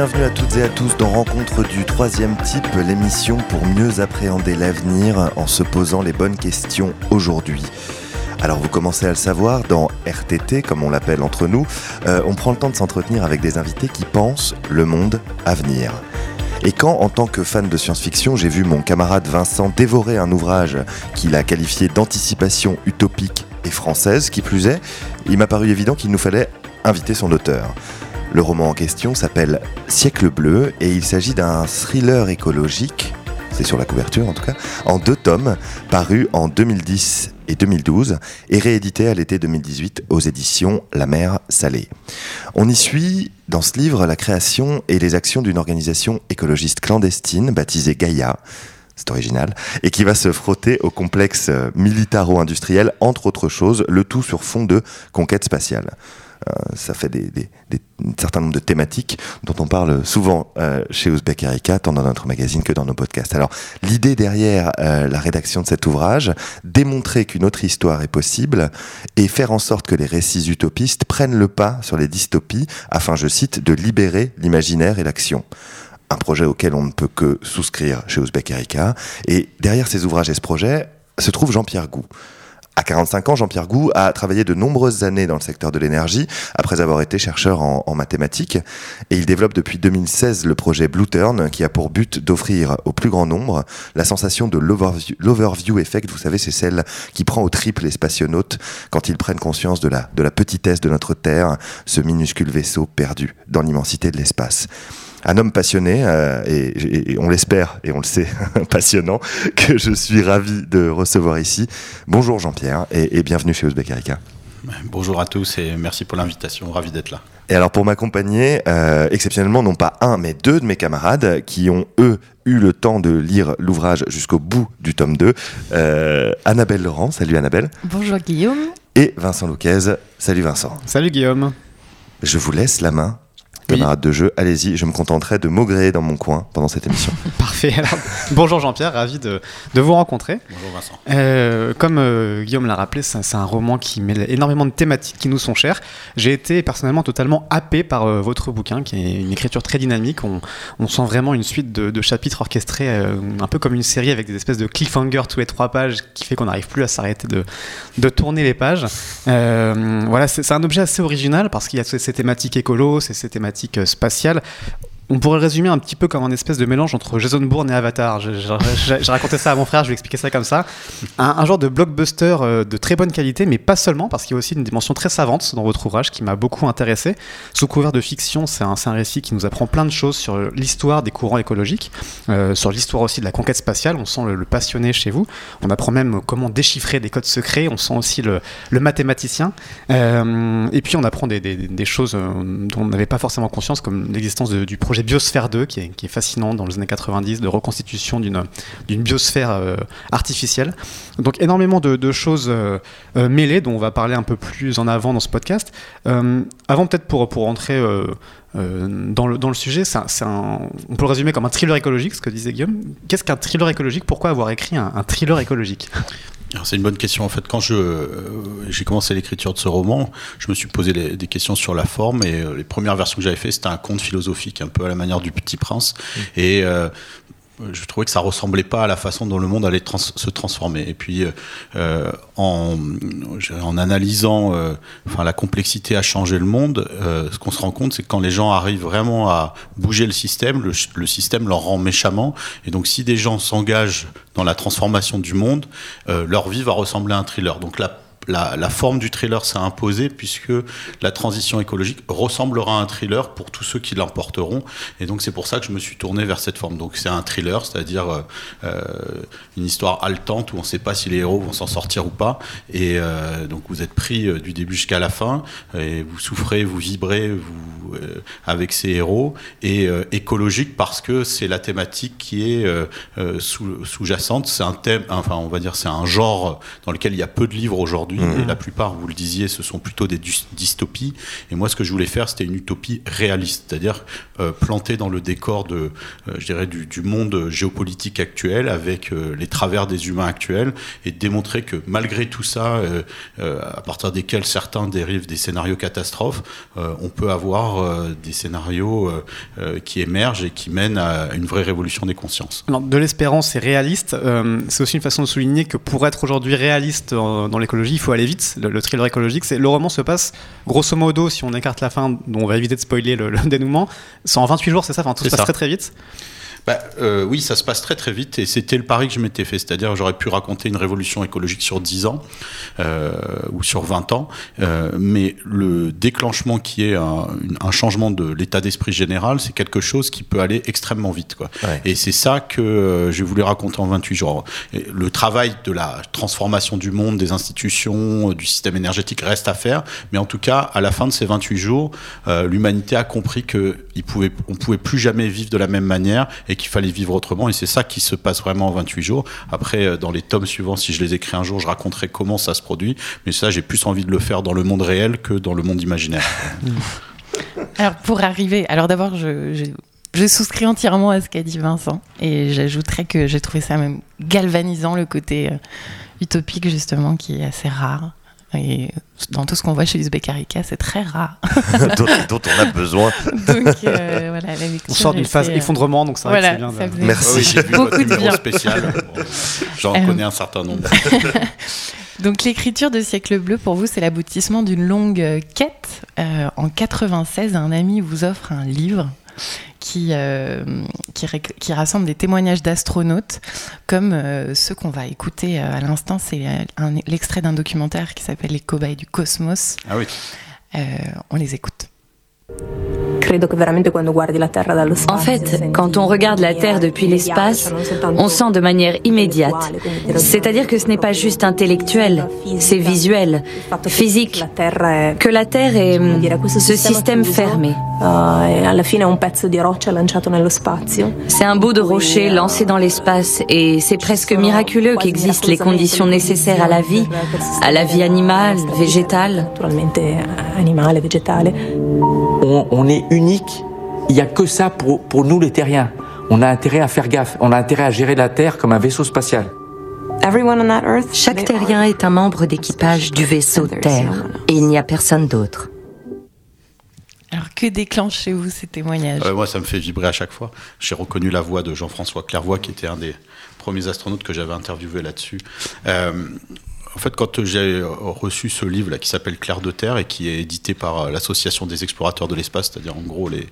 Bienvenue, à toutes et à tous dans Rencontre du troisième type, l'émission pour mieux appréhender l'avenir en se posant les bonnes questions aujourd'hui. Alors vous commencez à le savoir, dans RTT, comme on l'appelle entre nous, euh, on prend le temps de s'entretenir avec des invités qui pensent le monde à venir. Et quand, en tant que fan de science-fiction, j'ai vu mon camarade Vincent dévorer un ouvrage qu'il a qualifié d'anticipation utopique et française, qui plus est, il m'a paru évident qu'il nous fallait inviter son auteur. Le roman en question s'appelle Siècle bleu et il s'agit d'un thriller écologique, c'est sur la couverture en tout cas, en deux tomes, paru en 2010 et 2012 et réédité à l'été 2018 aux éditions La mer salée. On y suit dans ce livre la création et les actions d'une organisation écologiste clandestine baptisée Gaïa c'est original, et qui va se frotter au complexe militaro-industriel, entre autres choses, le tout sur fond de conquête spatiale. Euh, ça fait des, un certain nombre de thématiques dont on parle souvent euh, chez Ouzbek Erika, tant dans notre magazine que dans nos podcasts. Alors, l'idée derrière euh, la rédaction de cet ouvrage, démontrer qu'une autre histoire est possible et faire en sorte que les récits utopistes prennent le pas sur les dystopies afin, je cite, de libérer l'imaginaire et l'action un projet auquel on ne peut que souscrire chez Ouzbek Erika. Et derrière ces ouvrages et ce projet se trouve Jean-Pierre Gou. À 45 ans, Jean-Pierre Gou a travaillé de nombreuses années dans le secteur de l'énergie, après avoir été chercheur en, mathématiques. Et il développe depuis 2016 le projet Blue Turn, qui a pour but d'offrir au plus grand nombre la sensation de l'overview effect. Vous savez, c'est celle qui prend au triple les spationautes quand ils prennent conscience de la, de la petitesse de notre Terre, ce minuscule vaisseau perdu dans l'immensité de l'espace un homme passionné, euh, et, on l'espère, et on le sait, passionnant, que je suis ravi de recevoir ici. Bonjour Jean-Pierre, et, bienvenue chez Ouzbek Erika. Bonjour à tous et merci pour l'invitation, ravi d'être là. Et alors pour m'accompagner, euh, exceptionnellement, non pas un, mais deux de mes camarades qui ont, eux, eu le temps de lire l'ouvrage jusqu'au bout du tome 2. Euh, Annabelle Laurent, salut Annabelle. Bonjour Guillaume. Et Vincent Louquez, salut Vincent. Salut Guillaume. Je vous laisse la main camarade de jeu, allez-y, je me contenterai de maugréer dans mon coin pendant cette émission. Parfait. bonjour Jean-Pierre, ravi de, de, vous rencontrer. Bonjour Vincent. Euh, comme euh, Guillaume l'a rappelé, c'est un roman qui mêle énormément de thématiques qui nous sont chères. J'ai été personnellement totalement happé par euh, votre bouquin, qui est une écriture très dynamique. On, on sent vraiment une suite de, de chapitres orchestrés, un peu comme une série avec des espèces de cliffhangers tous les trois pages, qui fait qu'on n'arrive plus à s'arrêter de, de, tourner les pages. voilà, c'est un objet assez original parce qu'il y a ces thématiques écolo, ces thématiques euh, spatiale on pourrait le résumer un petit peu comme un espèce de mélange entre Jason Bourne et Avatar. J'ai raconté ça à mon frère, je lui expliqué ça comme ça. Un, genre de blockbuster euh, de très bonne qualité, mais pas seulement, parce qu'il y a aussi une dimension très savante dans votre ouvrage qui m'a beaucoup intéressé. Sous couvert de fiction, c'est un, un, récit qui nous apprend plein de choses sur l'histoire des courants écologiques, euh, sur l'histoire aussi de la conquête spatiale. On sent le, passionné chez vous. On apprend même comment déchiffrer des codes secrets. On sent aussi le, mathématicien. Euh, et puis on apprend des, choses dont on n'avait pas forcément conscience, comme l'existence du projet Biosphère 2, qui est, qui fascinant dans les années 90, de reconstitution d'une biosphère euh, artificielle. Donc énormément de, choses euh, euh, mêlées dont on va parler un peu plus en avant dans ce podcast. avant peut-être pour, pour rentrer dans, le, dans le sujet, un, on peut le résumer comme un thriller écologique, ce que disait Guillaume. Qu'est-ce qu'un thriller écologique? Pourquoi avoir écrit un, un thriller écologique? C'est une bonne question. En fait, quand je euh, j'ai commencé l'écriture de ce roman, je me suis posé des questions sur la forme et euh, les premières versions que j'avais fait, c'était un conte philosophique, un peu à la manière du Petit Prince. Mmh. Et euh, je trouvais que ça ressemblait pas à la façon dont le monde allait se transformer. Et puis, euh, en, en, analysant, euh, enfin, la complexité à changer le monde, euh, ce qu'on se rend compte, c'est que quand les gens arrivent vraiment à bouger le système, le, système leur rend méchamment. Et donc, si des gens s'engagent dans la transformation du monde, leur vie va ressembler à un thriller. Donc, la la, forme du thriller s'est imposée puisque la transition écologique ressemblera à un thriller pour tous ceux qui l'emporteront. Et donc c'est pour ça que je me suis tourné vers cette forme. Donc c'est un thriller, c'est-à-dire euh, euh, une histoire haletante où on ne sait pas si les héros vont s'en sortir ou pas. Et euh, donc vous êtes pris du début jusqu'à la fin et vous souffrez, vous vibrez, avec ses héros, et écologique parce que c'est la thématique qui est sous-jacente. c'est un thème, enfin on va dire c'est un genre dans lequel il y a peu de livres aujourd'hui, mmh. et la plupart, vous le disiez, ce sont plutôt des dystopies. Et moi, ce que je voulais faire, c'était une utopie réaliste, c'est-à-dire planter dans le décor de, je dirais, du, du, monde géopolitique actuel avec les travers des humains actuels et démontrer que malgré tout ça, euh, euh, à partir desquels certains dérivent des scénarios catastrophes, euh, on peut avoir des scénarios qui émergent et qui mènent à une vraie révolution des consciences. de l'espérance et réaliste, c'est aussi une façon de souligner que pour être aujourd'hui réaliste dans l'écologie, il faut aller vite. Le, thriller écologique, c'est le roman se passe grosso modo, si on écarte la fin, dont on va éviter de spoiler le, dénouement, c'est en 28 jours, c'est ça, enfin, tout se passe très très vite. Bah, euh, oui, ça se passe très très vite et c'était le pari que je m'étais fait. C'est-à-dire j'aurais pu raconter une révolution écologique sur 10 ans euh, ou sur 20 ans, euh, mais le déclenchement qui est un, un changement de l'état d'esprit général, c'est quelque chose qui peut aller extrêmement vite. Quoi. Et c'est ça que euh, j'ai voulu raconter en 28 jours. le travail de la transformation du monde, des institutions, du système énergétique reste à faire, mais en tout cas, à la fin de ces 28 jours, euh, l'humanité a compris qu'on pouvait, on pouvait plus jamais vivre de la même manière et qu'il fallait vivre autrement. Et c'est ça qui se passe vraiment en 28 jours. Après, euh, dans les tomes suivants, si je les écris un jour, je raconterai comment ça se produit. Mais ça, j'ai plus envie de le faire dans le monde réel que dans le monde imaginaire. alors, pour arriver, alors d'abord, je, souscris entièrement à ce qu'a dit Vincent. Et j'ajouterais que j'ai trouvé ça même galvanisant, le côté euh, utopique, justement, qui est assez rare. Et dans tout ce qu'on voit chez Uzbek c'est très rare. dont, on a besoin. donc euh, voilà, On sort d'une phase euh, effondrement, donc ça voilà, bien. Merci. Ah beaucoup de bien. spécial. J'en euh, connais un certain nombre. donc l'écriture de Siècle Bleu, pour vous, c'est l'aboutissement d'une longue quête. en 96, un ami vous offre un livre qui, euh, qui, rassemble des témoignages d'astronautes, comme euh, ceux qu'on va écouter euh, à l'instant. C'est l'extrait d'un documentaire qui s'appelle Les cobayes du cosmos. Ah oui. on les écoute. En fait, quand on regarde la Terre depuis l'espace, on sent de manière immédiate. C'est-à-dire que ce n'est pas juste intellectuel, c'est visuel, physique, que la Terre est ce système fermé. C'est un bout de rocher lancé dans l'espace et c'est presque miraculeux qu'existent les conditions nécessaires à la vie, à la vie animale, végétale on, est unique. Il n'y a que ça pour, pour nous les terriens. On a intérêt à faire gaffe. On a intérêt à gérer la Terre comme un vaisseau spatial. Chaque terrien est un membre d'équipage du vaisseau Terre et il n'y a personne d'autre. Alors que déclenche chez vous ces témoignages Moi, ça me fait vibrer à chaque fois. J'ai reconnu la voix de Jean-François Clairvoy, qui était un des premiers astronautes que j'avais interviewé là-dessus. Euh, en fait, quand j'ai reçu ce livre là qui s'appelle Clair de Terre et qui est édité par euh, l'association des explorateurs de l'espace, c'est-à-dire en gros les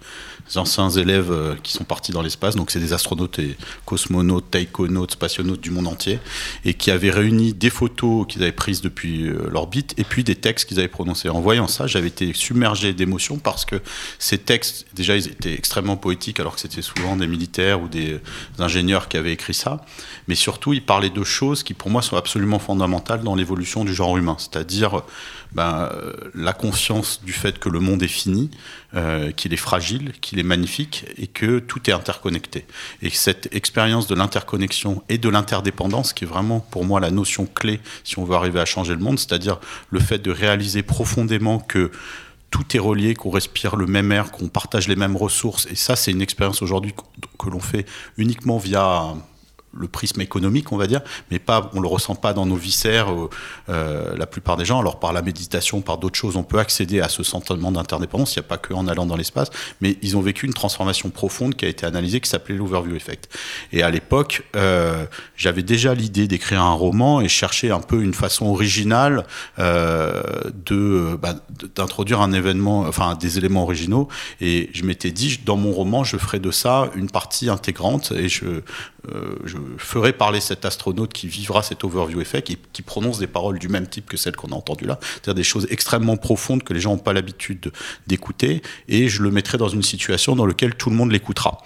anciens élèves euh, qui sont partis dans l'espace, donc c'est des astronautes et cosmonautes, taïkonautes, spationautes du monde entier, et qui avaient réuni des photos qu'ils avaient prises depuis euh, l'orbite et puis des textes qu'ils avaient prononcés. En voyant ça, j'avais été submergé d'émotions parce que ces textes, déjà, ils étaient extrêmement poétiques alors que c'était souvent des militaires ou des ingénieurs qui avaient écrit ça, mais surtout ils parlaient de choses qui pour moi sont absolument fondamentales l'évolution du genre humain, c'est-à-dire ben, euh, la conscience du fait que le monde est fini, euh, qu'il est fragile, qu'il est magnifique et que tout est interconnecté. Et cette expérience de l'interconnexion et de l'interdépendance, qui est vraiment pour moi la notion clé si on veut arriver à changer le monde, c'est-à-dire le fait de réaliser profondément que tout est relié, qu'on respire le même air, qu'on partage les mêmes ressources. Et ça, c'est une expérience aujourd'hui que l'on fait uniquement via le prisme économique, on va dire, mais pas, on le ressent pas dans nos viscères. Euh, euh, la plupart des gens, alors par la méditation, par d'autres choses, on peut accéder à ce sentiment d'interdépendance. Il n'y a pas que en allant dans l'espace, mais ils ont vécu une transformation profonde qui a été analysée, qui s'appelait l'overview effect. Et à l'époque, euh, j'avais déjà l'idée d'écrire un roman et chercher un peu une façon originale de bah, d'introduire un événement, enfin des éléments originaux. Et je m'étais dit, dans mon roman, je ferai de ça une partie intégrante et je euh, je ferai parler cet astronaute qui vivra cet overview effect et qui prononce des paroles du même type que celles qu'on a entendues là, c'est-à-dire des choses extrêmement profondes que les gens n'ont pas l'habitude d'écouter, et je le mettrai dans une situation dans laquelle tout le monde l'écoutera.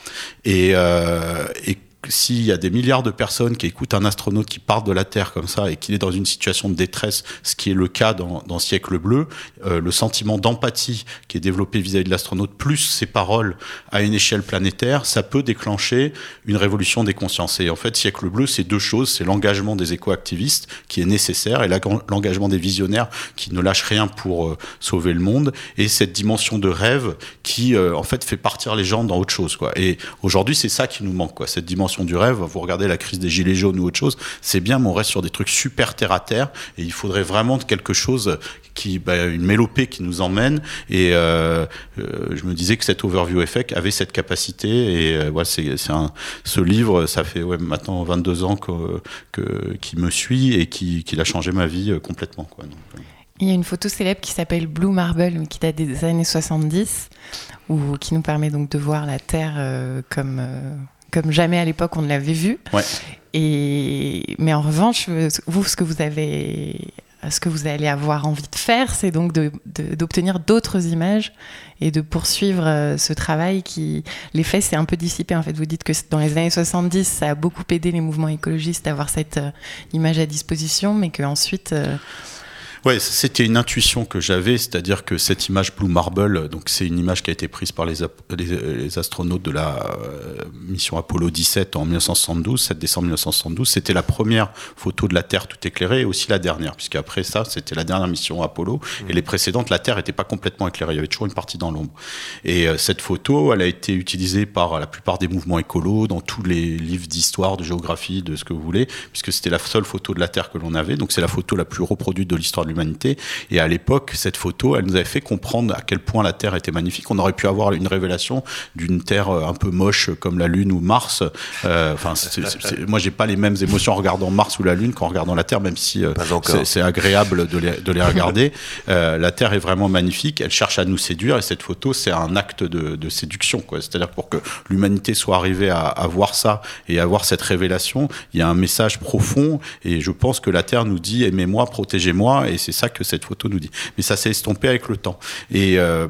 Et, euh, et s'il y a des milliards de personnes qui écoutent un astronaute qui part de la Terre comme ça et qu'il est dans une situation de détresse, ce qui est le cas dans, dans Siècle bleu, euh, le sentiment d'empathie qui est développé vis-à-vis de l'astronaute, plus ses paroles à une échelle planétaire, ça peut déclencher une révolution des consciences. Et en fait, Siècle bleu, c'est deux choses. C'est l'engagement des éco-activistes qui est nécessaire et l'engagement des visionnaires qui ne lâchent rien pour euh, sauver le monde et cette dimension de rêve qui, euh, en fait, fait partir les gens dans autre chose. Quoi. Et aujourd'hui, c'est ça qui nous manque, quoi, cette dimension du rêve, vous regardez la crise des gilets jaunes ou autre chose, c'est bien, mais on reste sur des trucs super terre à terre, et il faudrait vraiment quelque chose qui, bah, une mélopée qui nous emmène. Et euh, euh, je me disais que cet overview effect avait cette capacité. Et euh, ouais, c'est, ce livre, ça fait maintenant 22 ans que, qui me suit et qui, qui a changé ma vie complètement. Il y a une photo célèbre qui s'appelle Blue Marble, qui date des années 70, ou qui nous permet donc de voir la Terre comme comme jamais à l'époque on ne l'avait vu. Et mais en revanche, vous, ce que vous avez, ce que vous allez avoir envie de faire, c'est donc d'obtenir d'autres images et de poursuivre euh, ce travail qui, l'effet s'est un peu dissipé. En fait, vous dites que dans les années 70, ça a beaucoup aidé les mouvements écologistes d'avoir cette euh, image à disposition, mais qu'ensuite, euh, Ouais, c'était une intuition que j'avais, c'est-à-dire que cette image Blue Marble, donc c'est une image qui a été prise par les, les, astronautes de la euh, mission Apollo 17 en 1972, 7 décembre 1972. C'était la première photo de la Terre tout éclairée et aussi la dernière, puisque après ça, c'était la dernière mission Apollo mmh. et les précédentes, la Terre n'était pas complètement éclairée, il y avait toujours une partie dans l'ombre. Et euh, cette photo, elle a été utilisée par la plupart des mouvements écolos, dans tous les livres d'histoire, de géographie, de ce que vous voulez, puisque c'était la seule photo de la Terre que l'on avait. Donc c'est la photo la plus reproduite de l'histoire de l'humanité. Et à l'époque, cette photo, elle nous avait fait comprendre à quel point la Terre était magnifique. On aurait pu avoir une révélation d'une Terre euh, un peu moche comme la Lune ou Mars. Euh, enfin, moi, j'ai pas les mêmes émotions en regardant Mars ou la Lune qu'en regardant la Terre, même si euh, c'est agréable de les, de les regarder. la Terre est vraiment magnifique. Elle cherche à nous séduire et cette photo, c'est un acte de, de séduction. C'est-à-dire pour que l'humanité soit arrivée à, à voir ça et à voir cette révélation, il y a un message profond et je pense que la Terre nous dit aimez-moi, protégez-moi et c'est ça que cette photo nous dit. Mais ça s'est estompé avec le temps. Et, euh,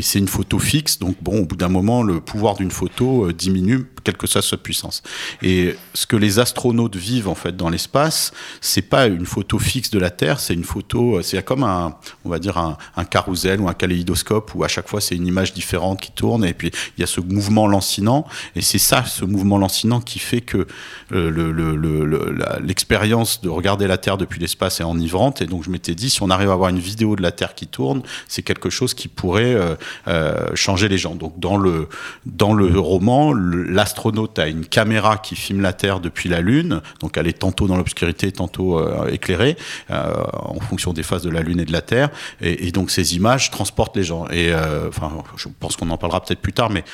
c'est une photo fixe, donc bon, au bout d'un moment, le pouvoir d'une photo euh, diminue quelle que soit sa puissance. Et ce que les astronautes vivent en fait dans l'espace, c'est pas une photo fixe de la Terre, c'est une photo, euh, c'est comme un, on va dire un, carrousel ou un kaléidoscope où à chaque fois c'est une image différente qui tourne et puis il y a ce mouvement lancinant et c'est ça, ce mouvement lancinant qui fait que l'expérience le, le, de regarder la Terre depuis l'espace est enivrante et donc je m'étais dit si on arrive à avoir une vidéo de la Terre qui tourne, c'est quelque chose qui pourrait euh, euh, changer les gens. Donc dans le dans le roman, la l'astronaute a une caméra qui filme la Terre depuis la Lune, donc elle est tantôt dans l'obscurité, tantôt euh, éclairée, en fonction des phases de la Lune et de la Terre, et, et donc ces images transportent les gens. Et enfin, je pense qu'on en parlera peut-être plus tard, mais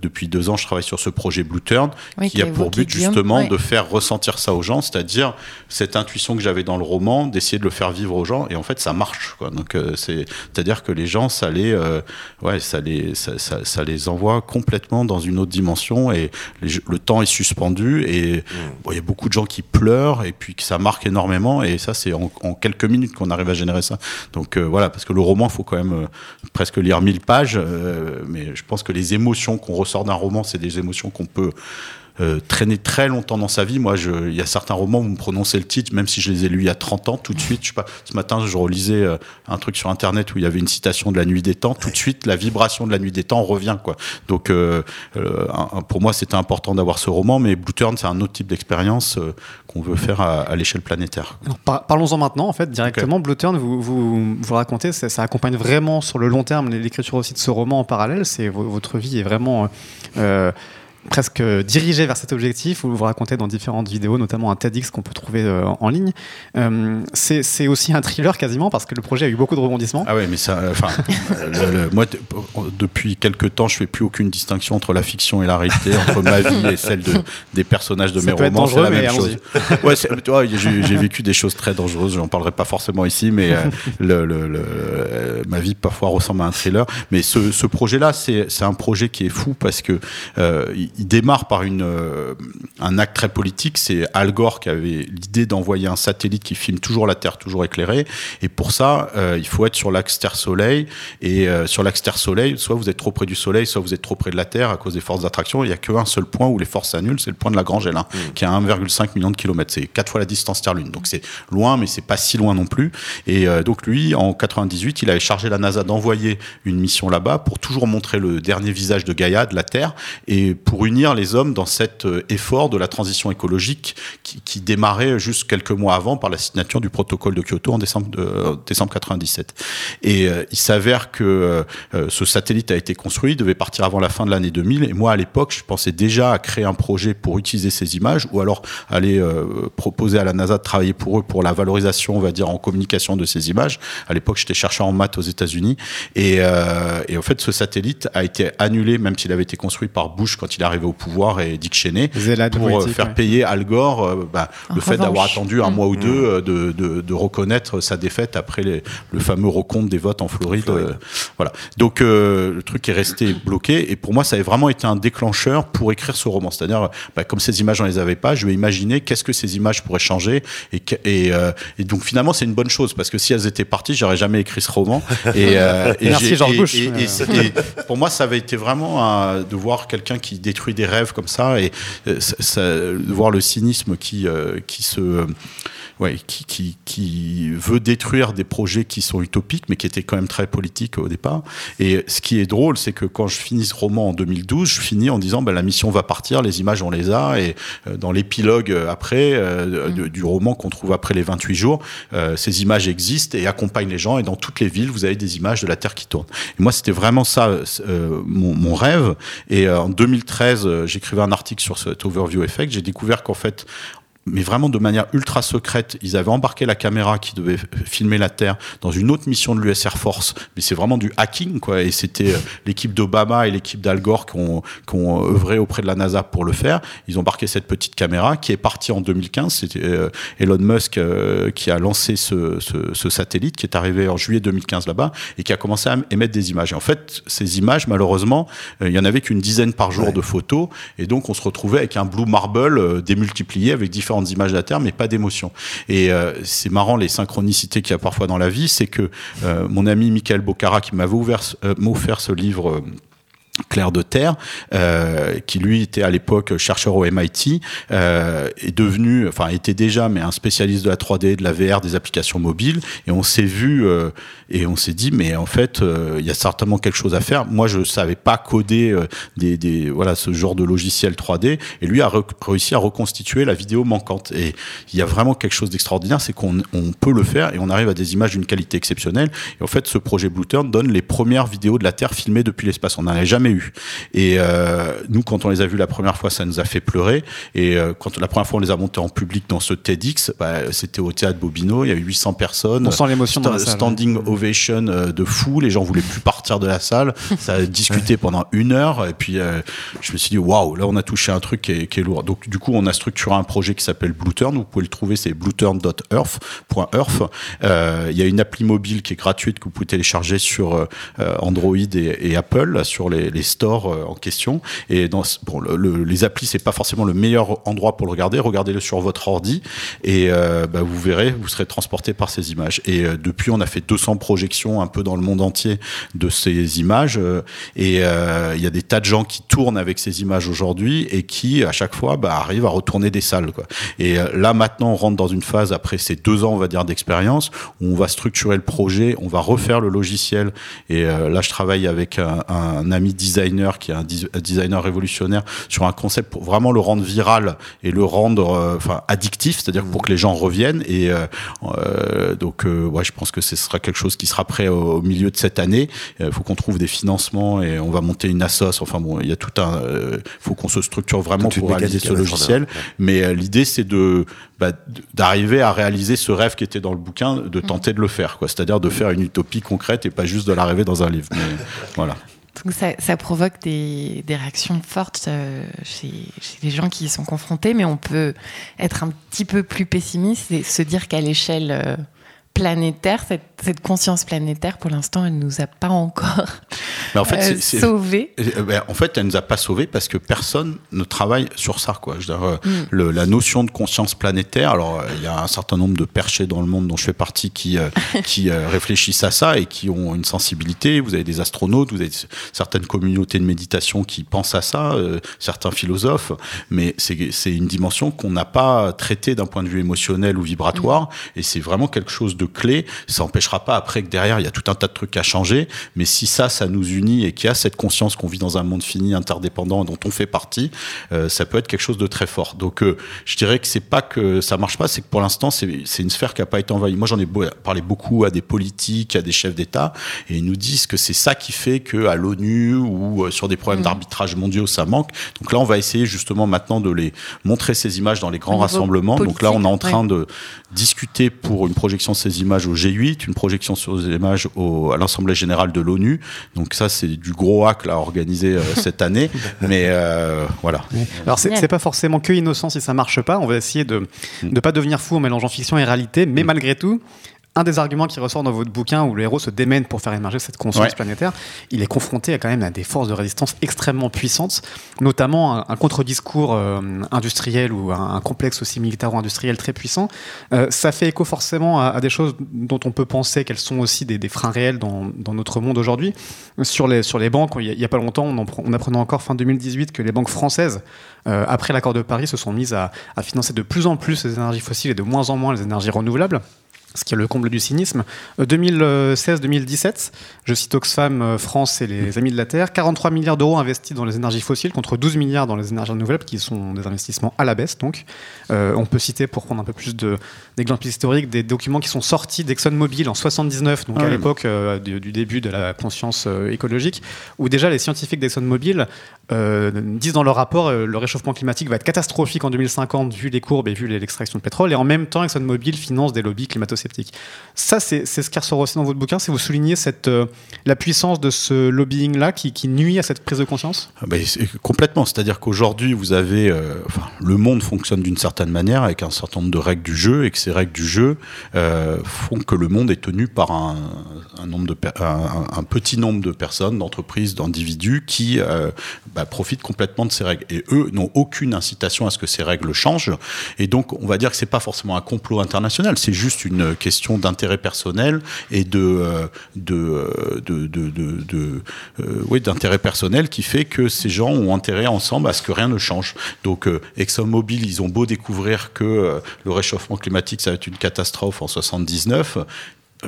depuis deux ans, je travaille sur ce projet Blue Turn, qui a pour but justement de faire ressentir ça aux gens, c'est-à-dire cette intuition que j'avais dans le roman, d'essayer de le faire vivre aux gens, et en fait, ça marche. Quoi. Donc c'est, c'est-à-dire que les gens, ça les, ouais, ça les, ça, ça, ça les envoie complètement dans une autre dimension, et le temps est suspendu et mm. il y a beaucoup de gens qui pleurent et puis que ça marque énormément et ça c'est en, quelques minutes qu'on arrive à générer ça. Donc euh, voilà, parce que le roman, il faut quand même euh, presque lire 1000 pages, euh, mais je pense que les émotions qu'on ressort d'un roman, c'est des émotions qu'on peut euh, traîné très longtemps dans sa vie. Moi, il y a certains romans où vous me prononcez le titre, même si je les ai lus il y a 30 ans, tout de suite, je sais pas, ce matin, je relisais euh, un truc sur Internet où il y avait une citation de la nuit des temps, tout de suite, la vibration de la nuit des temps revient, quoi. Donc, euh, pour moi, c'était important d'avoir ce roman, mais Blue Turn, c'est un autre type d'expérience qu'on veut faire à, l'échelle planétaire. Parlons-en maintenant, en fait, directement. Blue Turn, vous, vous, vous racontez, ça, ça, accompagne vraiment sur le long terme l'écriture aussi de ce roman en parallèle. C'est votre vie est vraiment presque dirigé vers cet objectif, vous vous racontez dans différentes vidéos, notamment un TEDx qu'on peut trouver euh, en ligne. Euh, c'est aussi un thriller quasiment parce que le projet a eu beaucoup de rebondissements. Ah ouais, mais ça, enfin, moi depuis quelques temps, je fais plus aucune distinction entre la fiction et la réalité, entre ma vie et celle de, des personnages de mes romans. C'est la même chose. Ouais, j'ai vécu des choses très dangereuses. J'en parlerai pas forcément ici, mais euh, le, le, ma vie parfois ressemble à un thriller. Mais ce, ce projet-là, c'est un projet qui est fou parce que il, démarre par une, un acte très politique. C'est Al Gore qui avait l'idée d'envoyer un satellite qui filme toujours la Terre, toujours éclairée. Et pour ça, il faut être sur l'axe Terre-Soleil. Et sur l'axe Terre-Soleil, soit vous êtes trop près du Soleil, soit vous êtes trop près de la Terre à cause des forces d'attraction. Il n'y a qu'un seul point où les forces s'annulent, c'est le point de la Grange L1, mmh. qui est à 1,5 million de kilomètres. C'est quatre fois la distance Terre-Lune. Donc c'est loin, mais c'est pas si loin non plus. Et donc lui, en 98, il avait chargé la NASA d'envoyer une mission là-bas pour toujours montrer le dernier visage de Gaïa, de la Terre, et pour unir les hommes dans cet euh, effort de la transition écologique qui, démarrait juste quelques mois avant par la signature du protocole de Kyoto en décembre, de, euh, décembre 97. Et euh, il s'avère que ce satellite a été construit, il devait partir avant la fin de l'année 2000, et moi à l'époque, je pensais déjà à créer un projet pour utiliser ces images, ou alors aller proposer à la NASA de travailler pour eux pour la valorisation, on va dire, en communication de ces images. À l'époque, j'étais chercheur en maths aux États-Unis, et, en fait, ce satellite a été annulé, même s'il avait été construit par Bush quand il est arrivé au pouvoir et Dick Cheney, pour euh, faire payer Al Gore euh, bah, le fait d'avoir attendu un mm. mois ou deux de, de, de, reconnaître sa défaite après les, le fameux recompte des votes en Floride. voilà. Donc le truc est resté bloqué. Et pour moi, ça a vraiment été un déclencheur pour écrire ce roman. C'est-à-dire, bah, comme ces images, on les avait pas, je vais imaginer qu'est-ce que ces images pourraient changer. Et, et, et donc finalement, c'est une bonne chose parce que si elles étaient parties, j'aurais jamais écrit ce roman. Et, euh, et Merci Georges Bush. Pour moi, ça avait été vraiment de voir quelqu'un qui détruit des rêves comme ça et euh, ça, voir le cynisme qui, euh, qui se ouais, qui, qui, qui, veut détruire des projets qui sont utopiques, mais qui étaient quand même très politiques au départ. Et ce qui est drôle, c'est que quand je finis ce roman en 2012, je finis en disant ben, la mission va partir, les images on les a, et euh, dans l'épilogue euh, après euh, mm. du roman qu'on trouve après les 28 jours, ces images existent et accompagnent les gens. Et dans toutes les villes, vous avez des images de la Terre qui tourne. Et moi, c'était vraiment ça mon, mon, rêve. Et en 2013, j'écrivais un article sur cet overview effect. J'ai découvert qu'en fait, mais vraiment de manière ultra secrète. Ils avaient embarqué la caméra qui devait filmer la Terre dans une autre mission de l'US Air Force, mais c'est vraiment du hacking, quoi. Et c'était euh, l'équipe d'Obama et l'équipe d'Al Gore qui ont, qui ont œuvré auprès de la NASA pour le faire. Ils ont embarqué cette petite caméra qui est partie en 2015. C'était euh, Elon Musk euh, qui a lancé ce, ce, ce, satellite qui est arrivé en juillet 2015 là-bas et qui a commencé à émettre des images. Et en fait, ces images, malheureusement, il y en avait qu'une dizaine par jour de photos, et donc on se retrouvait avec un blue marble démultiplié avec différents images de la Terre, mais pas d'émotion. Et euh, c'est marrant les synchronicités qu'il y a parfois dans la vie, c'est que euh, mon ami Michael Bocara, qui m'avait euh, offert ce livre Claire de Terre, euh, qui lui était à l'époque chercheur au MIT, euh, est devenu, enfin était déjà, mais un spécialiste de la 3D, de la VR, des applications mobiles, et on s'est vu euh, et on s'est dit, mais en fait, euh, il y a certainement quelque chose à faire. Moi, je savais pas coder euh, des, des, voilà ce genre de logiciel 3D, et lui a réussi à reconstituer la vidéo manquante. Et il y a vraiment quelque chose d'extraordinaire, c'est qu'on on peut le faire et on arrive à des images d'une qualité exceptionnelle. Et en fait, ce projet Blueturn donne les premières vidéos de la Terre filmées depuis l'espace. On n'en avait jamais eu. Et euh, nous, quand on les a vus la première fois, ça nous a fait pleurer. Et euh, quand la première fois on les a montés en public dans ce TEDx, bah, c'était au théâtre Bobino, il y avait 800 personnes. On sent l'émotion dans la salle. Standing ovation euh, de fou, les gens voulaient plus partir de la salle. Ça a discuté pendant une heure. Et puis euh, je me suis dit, waouh, là on a touché un truc qui est, qui est, lourd. Donc du coup, on a structuré un projet qui s'appelle Blueturn. Vous pouvez le trouver, c'est blueturn.earth. Il y a une appli mobile qui est gratuite que vous pouvez télécharger sur Android et, et Apple, sur les, les stores euh, en question. Et dans bon, le, les applis, c'est pas forcément le meilleur endroit pour le regarder. Regardez-le sur votre ordi et euh, bah, vous verrez, vous serez transporté par ces images. Et euh, depuis, on a fait 200 projections un peu dans le monde entier de ces images. et il y a des tas de gens qui tournent avec ces images aujourd'hui et qui, à chaque fois, bah, arrivent à retourner des salles. Quoi. Et là, maintenant, on rentre dans une phase, après ces deux ans, on va dire, d'expérience, où on va structurer le projet, on va refaire le logiciel. Et là, je travaille avec un, un ami designer qui est un, designer révolutionnaire, sur un concept pour vraiment le rendre viral et le rendre euh, enfin addictif, c'est-à-dire pour que les gens reviennent. Et euh, euh, donc, ouais, je pense que ce sera quelque chose qui sera prêt au, milieu de cette année. Il faut qu'on trouve des financements et on va monter une assoce. Enfin bon, il y a tout un. Il faut qu'on se structure vraiment pour réaliser ce logiciel. Mais l'idée, c'est de bah, d'arriver à réaliser ce rêve qui était dans le bouquin, de mmh. tenter de le faire, quoi. C'est-à-dire de faire une utopie concrète et pas juste de la rêver dans un livre. Mais, voilà. Donc ça, provoque des, des, réactions fortes euh, chez, chez, les gens qui y sont confrontés, mais on peut être un petit peu plus pessimiste et se dire qu'à l'échelle euh, planétaire, cette, cette conscience planétaire, pour l'instant, elle nous a pas encore Mais en fait, euh, sauvés. Euh, ben, en fait, elle nous a pas sauvés parce que personne ne travaille sur ça. Quoi. Je dire, euh, Mm. le- la notion de conscience planétaire, alors il y a un certain nombre de perchés dans le monde dont je fais partie qui, euh, qui euh, réfléchissent à ça et qui ont une sensibilité. Vous avez des astronautes, vous avez certaines communautés de méditation qui pensent à ça, certains philosophes, mais c'est c'est une dimension qu'on n'a pas traitée d'un point de vue émotionnel ou vibratoire et c'est vraiment quelque chose de clé. Ça n'empêchera pas après que derrière, il y a tout un tas de trucs à changer, mais si ça, ça nous unit et qu'il y a cette conscience qu'on vit dans un monde fini, interdépendant, dont on fait partie, euh, ça peut être quelque chose de très fort. Donc, euh, je dirais que c'est pas que ça marche pas, c'est que pour l'instant, c'est une sphère qui a pas été envahie. Moi, j'en ai parlé beaucoup à des politiques, à des chefs d'État, et ils nous disent que c'est ça qui fait que à l'ONU ou euh, sur des problèmes d'arbitrage mondiaux, ça manque. Donc là, on va essayer justement maintenant de les montrer ces images dans les grands rassemblements. Donc là, on est en train de discuter pour une projection de ces images au G8, une projection sur ces images au, à l'Assemblée générale de l'ONU. Donc ça, c'est du gros hack là organisé euh, cette année. Mais euh, voilà. Alors c'est pas forcément que innocent si ça marche pas. On va essayer de ne pas devenir fou en mélangeant fiction et réalité, mais malgré tout. Un des arguments qui ressort dans votre bouquin où le héros se démène pour faire émerger cette conscience Ouais. planétaire, il est confronté à quand même à des forces de résistance extrêmement puissantes, notamment un, un contre-discours euh, industriel ou un, un complexe aussi militaro-industriel très puissant. Euh, ça fait écho forcément à, à des choses dont on peut penser qu'elles sont aussi des, des freins réels dans, dans notre monde aujourd'hui. Sur les, sur les banques, il y a, pas longtemps, on, en pre- on apprenait encore fin 2018 que les banques françaises, euh, après l'accord de Paris, se sont mises à, à financer de plus en plus les énergies fossiles et de moins en moins les énergies renouvelables. Ce qui est le comble du cynisme. Euh, 2016-2017, je cite Oxfam euh, France et les Amis de la Terre, 43 milliards d'euros investis dans les énergies fossiles contre 12 milliards dans les énergies renouvelables, qui sont des investissements à la baisse. Donc, Euh, on peut citer, pour prendre un peu plus de- d'exemples historiques, des documents qui sont sortis d'ExxonMobil en 79, donc Ah à oui. l'époque euh, du, du début de la conscience euh, écologique, où déjà les scientifiques d'ExxonMobil euh, disent dans leur rapport euh, le réchauffement climatique va être catastrophique en 2050 vu les courbes et vu l'extraction de pétrole, et en même temps ExxonMobil finance des lobbies climato-sceptiques. Ça, c'est ce qui ressort aussi dans votre bouquin, c'est vous soulignez cette, euh, la puissance de ce lobbying-là qui, nuit à cette prise de conscience? Ah ben, complètement. C'est-à-dire qu'aujourd'hui, vous avez, euh, le monde fonctionne d'une certaine manière avec un certain nombre de règles du jeu, et que ces règles du jeu euh, font que le monde est tenu par un, nombre de un, petit nombre de personnes, d'entreprises, d'individus qui bah, profitent complètement de ces règles. Et eux n'ont aucune incitation à ce que ces règles changent. Et donc, on va dire que c'est pas forcément un complot international, c'est juste une question d'intérêt personnel et de, euh, euh, euh, d'intérêt personnel qui fait que ces gens ont intérêt ensemble à ce que rien ne change. Donc, ExxonMobil, ils ont beau découvrir que le réchauffement climatique, ça va être une catastrophe en 79 euh,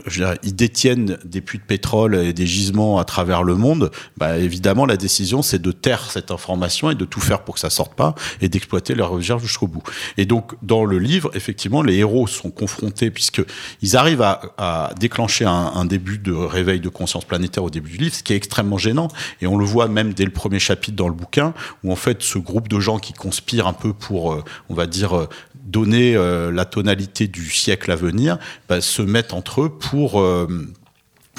je veux ils détiennent des puits de pétrole et des gisements à travers le monde, bah, évidemment, la décision, c'est de taire cette information et de tout faire pour que ça sorte pas et d'exploiter leurs réserves jusqu'au bout. Et donc, dans le livre, effectivement, les héros sont confrontés puisque ils arrivent à, à déclencher un, un début de réveil de conscience planétaire au début du livre, ce qui est extrêmement gênant. Et on le voit même dès le premier chapitre dans le bouquin, où en fait, ce groupe de gens qui conspirent un peu pour, euh, on va dire, euh, donner euh, la tonalité du siècle à venir, bah, se mettent entre eux pour euh,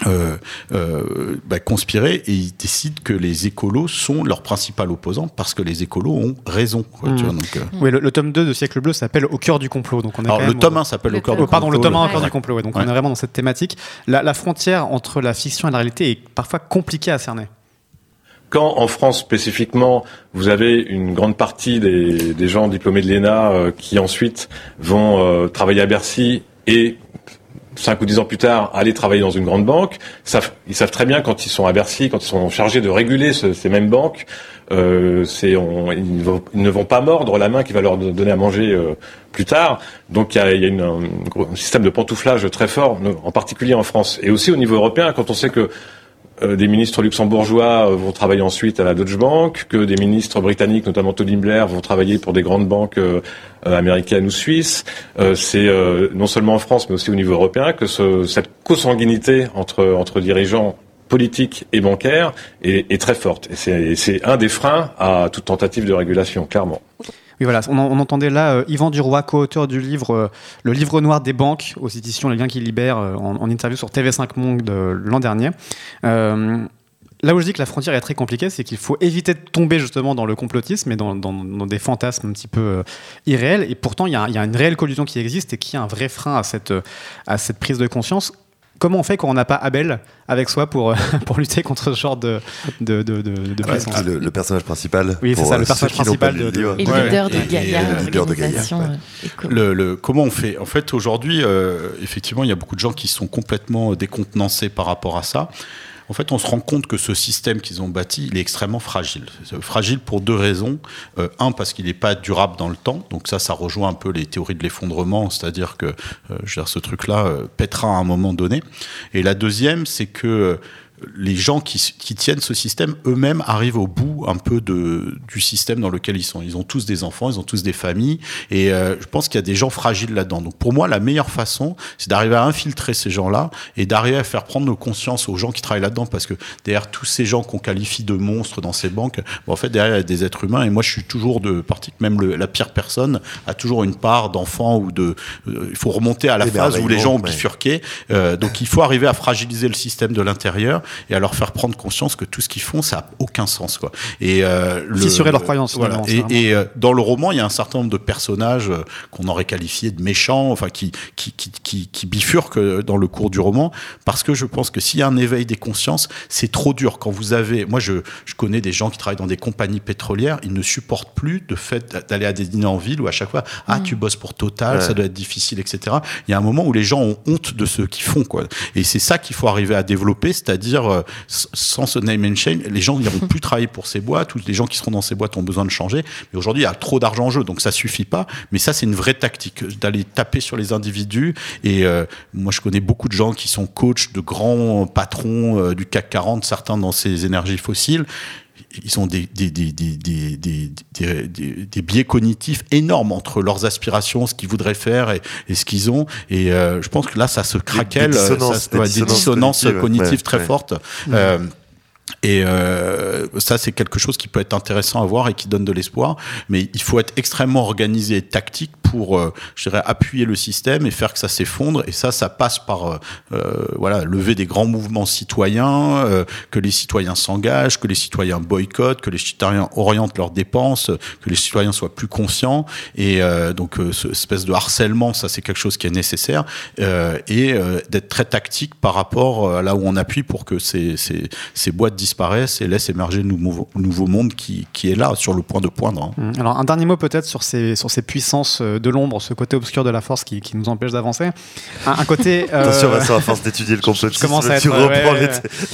euh, bah, conspirer et ils décident que les écolos sont leurs principal opposants parce que les écolos ont raison. quoi, tu Mm. vois, donc, euh. Oui, le, le tome 2 de Siècle Bleu s'appelle Au cœur du complot. Donc on est Alors le tome 1 s'appelle Le Au cœur du Oh, pardon, le complot, tome 1 le- encore Ouais. du complot. Donc Ouais. on est vraiment dans cette thématique. La, la frontière entre la fiction et la réalité est parfois compliquée à cerner. Quand en France spécifiquement, vous avez une grande partie des, gens diplômés de l'ENA euh, qui ensuite vont euh, travailler à Bercy et cinq ou dix ans plus tard aller travailler dans une grande banque, ils savent très bien quand ils sont à Bercy, quand ils sont chargés de réguler ce- ces mêmes banques, euh, ils, ne vont, pas mordre la main qui va leur donner à manger plus tard. Donc il y a, un, un système de pantouflage très fort, en particulier en France et aussi au niveau européen, quand on sait que des ministres luxembourgeois euh, vont travailler ensuite à la Deutsche Bank, que des ministres britanniques, notamment Tony Blair, vont travailler pour des grandes banques euh, euh, américaines ou suisses. Euh, c'est euh, non seulement en France, mais aussi au niveau européen, que ce- cette consanguinité entre, dirigeants politiques et bancaires est, est très forte. Et c'est un des freins à toute tentative de régulation, clairement. On, en- on entendait là euh, Yvan Duroy, co-auteur du livre euh, Le livre noir des banques aux éditions Les liens qui libèrent, euh, en, interview sur TV5 Monde de l'an dernier. Là où je dis que la frontière est très compliquée, c'est qu'il faut éviter de tomber justement dans le complotisme et dans, des fantasmes un petit peu irréels. Et pourtant, il y, a, une réelle collusion qui existe et qui a un vrai frein à cette prise de conscience. Comment on fait quand on n'a pas Abel avec soi pour, pour lutter contre ce genre de, de, de, de, ah, le, le, personnage principal. Oui, c'est ça, le personnage principal de, de, Et le leader de Gaïa. Le leader de Gaïa. Le, le, comment on fait? En fait, aujourd'hui, euh, effectivement, il y a beaucoup de gens qui sont complètement décontenancés par rapport à ça en fait, on se rend compte que ce système qu'ils ont bâti, il est extrêmement fragile. Fragile pour deux raisons. Euh, un, parce qu'il n'est pas durable dans le temps. Donc ça, ça rejoint un peu les théories de l'effondrement, c'est-à-dire que euh, ce truc-là euh, pètera à un moment donné. Et la deuxième, c'est que les gens qui, qui, tiennent ce système eux-mêmes arrivent au bout un peu de, du système dans lequel ils sont. Ils ont tous des enfants, ils ont tous des familles, et euh, je pense qu'il y a des gens fragiles là-dedans. Donc pour moi, la meilleure façon, c'est d'arriver à infiltrer ces gens-là et d'arriver à faire prendre conscience aux gens qui travaillent là-dedans, parce que derrière tous ces gens qu'on qualifie de monstres dans ces banques, bon, en fait derrière il y a des êtres humains, et moi je suis toujours de partie que même le, la pire personne a toujours une part d'enfant ou de. Euh, il faut remonter à la phase où les gens ont bifurqué. Euh, donc il faut arriver à fragiliser le système de l'intérieur et à leur faire prendre conscience que tout ce qu'ils font, ça a aucun sens, quoi. Et euh, le, fissurer leurs croyances. Voilà. Et, et euh, dans le roman, il y a un certain nombre de personnages euh, qu'on aurait qualifiés de méchants, enfin qui qui, qui, qui, qui bifurquent euh, dans le cours du roman, parce que je pense que s'il y a un éveil des consciences, c'est trop dur. Quand vous avez, moi, je, je connais des gens qui travaillent dans des compagnies pétrolières, ils ne supportent plus de fait d'aller à des dîners en ville où à chaque fois, ah, tu bosses pour Total, ouais. ça doit être difficile, etc. Il y a un moment où les gens ont honte de ce qu'ils font, quoi. Et c'est ça qu'il faut arriver à développer, c'est-à-dire euh, sans ce name and shame, les gens n'iront plus travailler pour ces boîtes, tous les gens qui seront dans ces boîtes ont besoin de changer. Mais aujourd'hui, il y a trop d'argent en jeu, donc ça suffit pas. Mais ça, c'est une vraie tactique d'aller taper sur les individus. Et euh, moi, je connais beaucoup de gens qui sont coachs de grands patrons euh, du CAC 40, certains dans ces énergies fossiles ils ont des, des, des, des, des, des, biais cognitifs énormes entre leurs aspirations, ce qu'ils voudraient faire et, et ce qu'ils ont. Et euh, je pense que là, ça se craquelle, des dissonances, ça, ouais, des dissonances cognitives ouais, très ouais. fortes. Mmh. Euh, et euh, ça, c'est quelque chose qui peut être intéressant à voir et qui donne de l'espoir. Mais il faut être extrêmement organisé et tactique pour, euh, je dirais, appuyer le système et faire que ça s'effondre. Et ça, ça passe par, euh, euh voilà, lever des grands mouvements citoyens, euh, que les citoyens s'engagent, que les citoyens boycottent, que les citoyens orientent leurs dépenses, que les citoyens soient plus conscients. Et euh, donc, cette espèce de harcèlement, ça, c'est quelque chose qui est nécessaire. et d'être très tactique par rapport à là où on appuie pour que ces, ces, ces boîtes disparaissent et laissent émerger un nouveau, nouveau monde qui, qui est là, sur le point de poindre. Hein. Alors, un dernier mot peut-être sur ces, sur ces puissances de l'ombre, ce côté obscur de la force qui, qui nous empêche d'avancer. Un, un, côté. Euh... Attention, Vincent, à force d'étudier le complotisme, tu reprends ouais,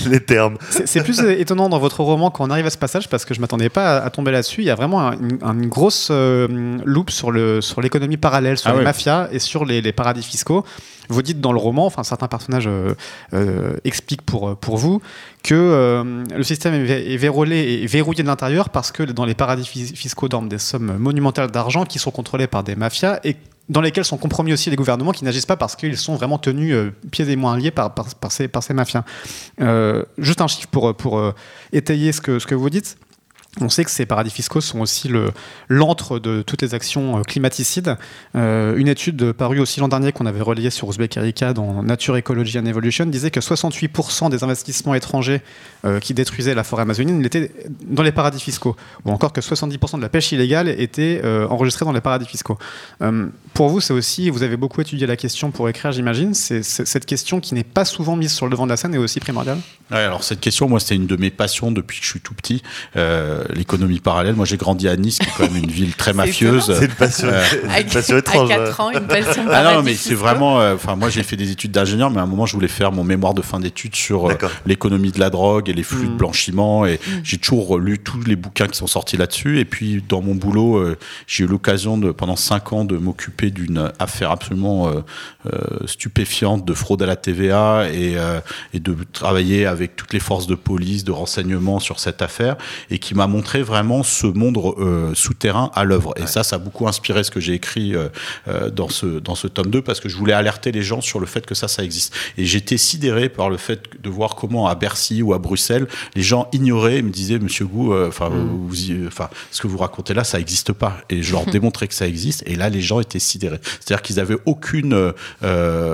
les, les, termes. C'est plus étonnant dans votre roman quand on arrive à ce passage parce que je m'attendais pas à, à, tomber là-dessus. Il y a vraiment une, une grosse euh, loupe sur l'économie sur parallèle, sur ah les mafias et sur les, les paradis fiscaux. Vous dites dans le roman, enfin certains personnages euh, euh, expliquent pour, pour vous que euh, le système est vérolé et verrouillé de l'intérieur parce que dans les paradis fiscaux dorment des sommes monumentales d'argent qui sont contrôlées par des mafias et dans lesquels sont compromis aussi les gouvernements qui n'agissent pas parce qu'ils sont vraiment tenus euh, pieds et moins liés par, par, ces, par ces mafias. Euh, juste un chiffre pour, pour euh, étayer ce que, ce que vous dites. On sait que ces paradis fiscaux sont aussi l'antre de toutes les actions euh, climaticides. Euh, une étude parue aussi l'an dernier qu'on avait relayée sur Ouzbek Erika dans Nature, Ecology and Evolution disait que 68% des investissements étrangers euh, qui détruisaient la forêt amazonienne étaient dans les paradis fiscaux. Ou encore que 70% de la pêche illégale était enregistrée dans les paradis fiscaux. Pour vous, c'est aussi, vous avez beaucoup étudié la question pour écrire, j'imagine, c'est cette question qui n'est pas souvent mise sur le devant de la scène est aussi primordiale? Ouais, Alors cette question, moi, c'est une de mes passions depuis que je suis tout petit. L'économie parallèle. Moi, j'ai grandi à Nice, qui est quand même une ville très mafieuse. C'est une passion, euh, une passion étrange. À 4 ans, une passion Ah non, mais c'est vraiment. Enfin, euh, moi, j'ai fait des études d'ingénieur, mais à un moment, je voulais faire mon mémoire de fin d'études sur euh, l'économie de la drogue et les flux mmh. de blanchiment. Et mmh. j'ai toujours lu tous les bouquins qui sont sortis là-dessus. Et puis, dans mon boulot, euh, j'ai eu l'occasion de, pendant 5 ans, de m'occuper d'une affaire absolument stupéfiante de fraude à la TVA et, et de travailler avec toutes les forces de police, de renseignement sur cette affaire, et qui m'a montré vraiment ce monde euh, souterrain à l'œuvre. Et ça, ça a beaucoup inspiré ce que j'ai écrit euh, euh, dans, ce, dans ce tome 2 parce que je voulais alerter les gens sur le fait que ça, ça existe. Et j'étais sidéré par le fait de voir comment à Bercy ou à Bruxelles, les gens ignoraient et me disaient, Monsieur Gou, enfin, mm. ce que vous racontez là, ça n'existe pas. Et je leur démontrais que ça existe. Et là, les gens étaient sidérés. C'est-à-dire qu'ils avaient aucune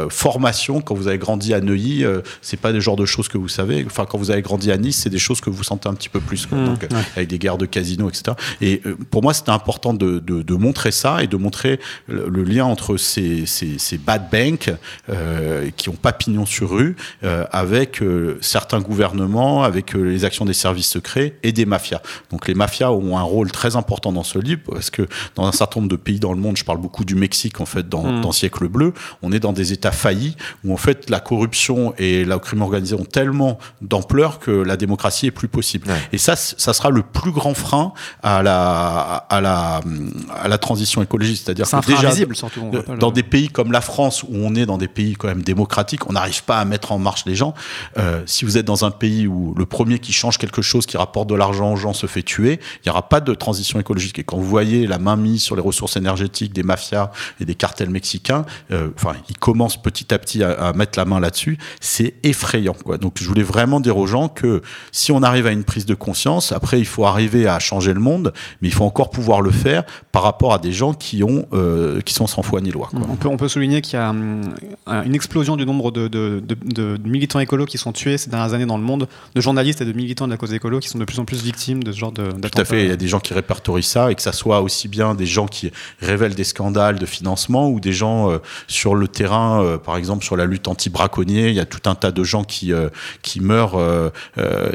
formation quand vous avez grandi à Neuilly. c'est pas des genres de choses que vous savez. Enfin, quand vous avez grandi à Nice, c'est des choses que vous sentez un petit peu plus. Donc, avec des guerres de casino, etc. Et euh, pour moi, c'était important de, de, de, montrer ça et de montrer le, lien entre ces, ces, ces bad banks euh, qui ont pas pignon sur rue euh, avec euh, certains gouvernements, avec les actions des services secrets et des mafias. Donc les mafias ont un rôle très important dans ce livre parce que dans un certain nombre de pays dans le monde, je parle beaucoup du Mexique en fait dans, mmh. dans Siècle bleu, on est dans des États faillis où en fait la corruption et la crime organisé ont tellement d'ampleur que la démocratie est plus possible. Et ça, ça sera le plus grand frein à la, à la, à la transition écologique. C'est-à-dire que déjà, surtout, dans des pays comme la France, où on est dans des pays quand même démocratiques, on n'arrive pas à mettre en marche les gens. Euh, si vous êtes dans un pays où le premier qui change quelque chose, qui rapporte de l'argent aux gens, se fait tuer, il n'y aura pas de transition écologique. Et quand vous voyez la main mise sur les ressources énergétiques des mafias et des cartels mexicains, euh, enfin, ils commencent petit à petit à, à mettre la main là-dessus. C'est effrayant. Quoi. Donc je voulais vraiment dire aux gens que si on arrive à une prise de conscience, après il faut arriver à changer le monde, mais il faut encore pouvoir le faire par rapport à des gens qui ont euh, qui sont sans foi ni loi. Quoi. On peut on peut souligner qu'il y a hum, une explosion du nombre de, de, de, de, militants écolos qui sont tués ces dernières années dans le monde, de journalistes et de militants de la cause écolo qui sont de plus en plus victimes de ce genre de. Tout à fait. Il y a des gens qui répertorient ça et que ça soit aussi bien des gens qui révèlent des scandales de financement ou des gens euh, sur le terrain, euh, par exemple sur la lutte anti-braconnier. Il y a tout un tas de gens qui qui meurent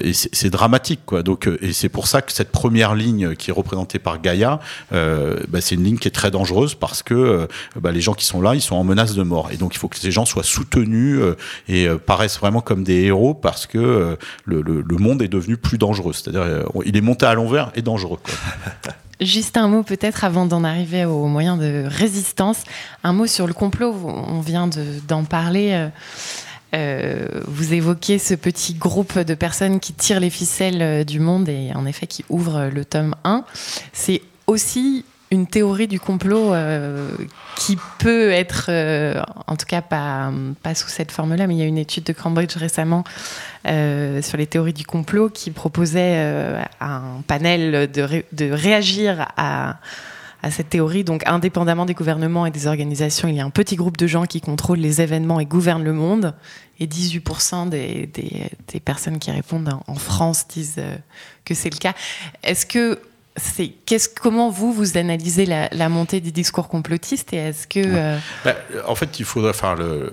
et c'est dramatique quoi. Donc et c'est pour ça que cette première ligne qui est représentée par Gaïa, bah, c'est une ligne qui est très dangereuse parce que bah, les gens qui sont là, ils sont en menace de mort et donc il faut que ces gens soient soutenus et paraissent vraiment comme des héros parce que le, monde est devenu plus dangereux. C'est-à-dire il est monté à l'envers et dangereux. Juste un mot peut-être avant d'en arriver aux moyens de résistance. Un mot sur le complot, on vient d'en parler. Euh, vous évoquez ce petit groupe de personnes qui tirent les ficelles euh, du monde et en effet qui ouvrent le tome 1. C'est aussi une théorie du complot euh, qui peut être, en tout cas pas, sous cette forme-là, mais il y a une étude de Cambridge récemment sur les théories du complot qui proposait euh, un panel de réagir à à cette théorie. Donc, indépendamment des gouvernements et des organisations, il y a un petit groupe de gens qui contrôlent les événements et gouvernent le monde. Et 18% des, des, personnes qui répondent en France disent euh, que c'est le cas. Est-ce que c'est qu'est-ce comment vous vous analysez la, la, montée des discours complotistes et est-ce que ouais. euh... bah, en fait il faudrait faire le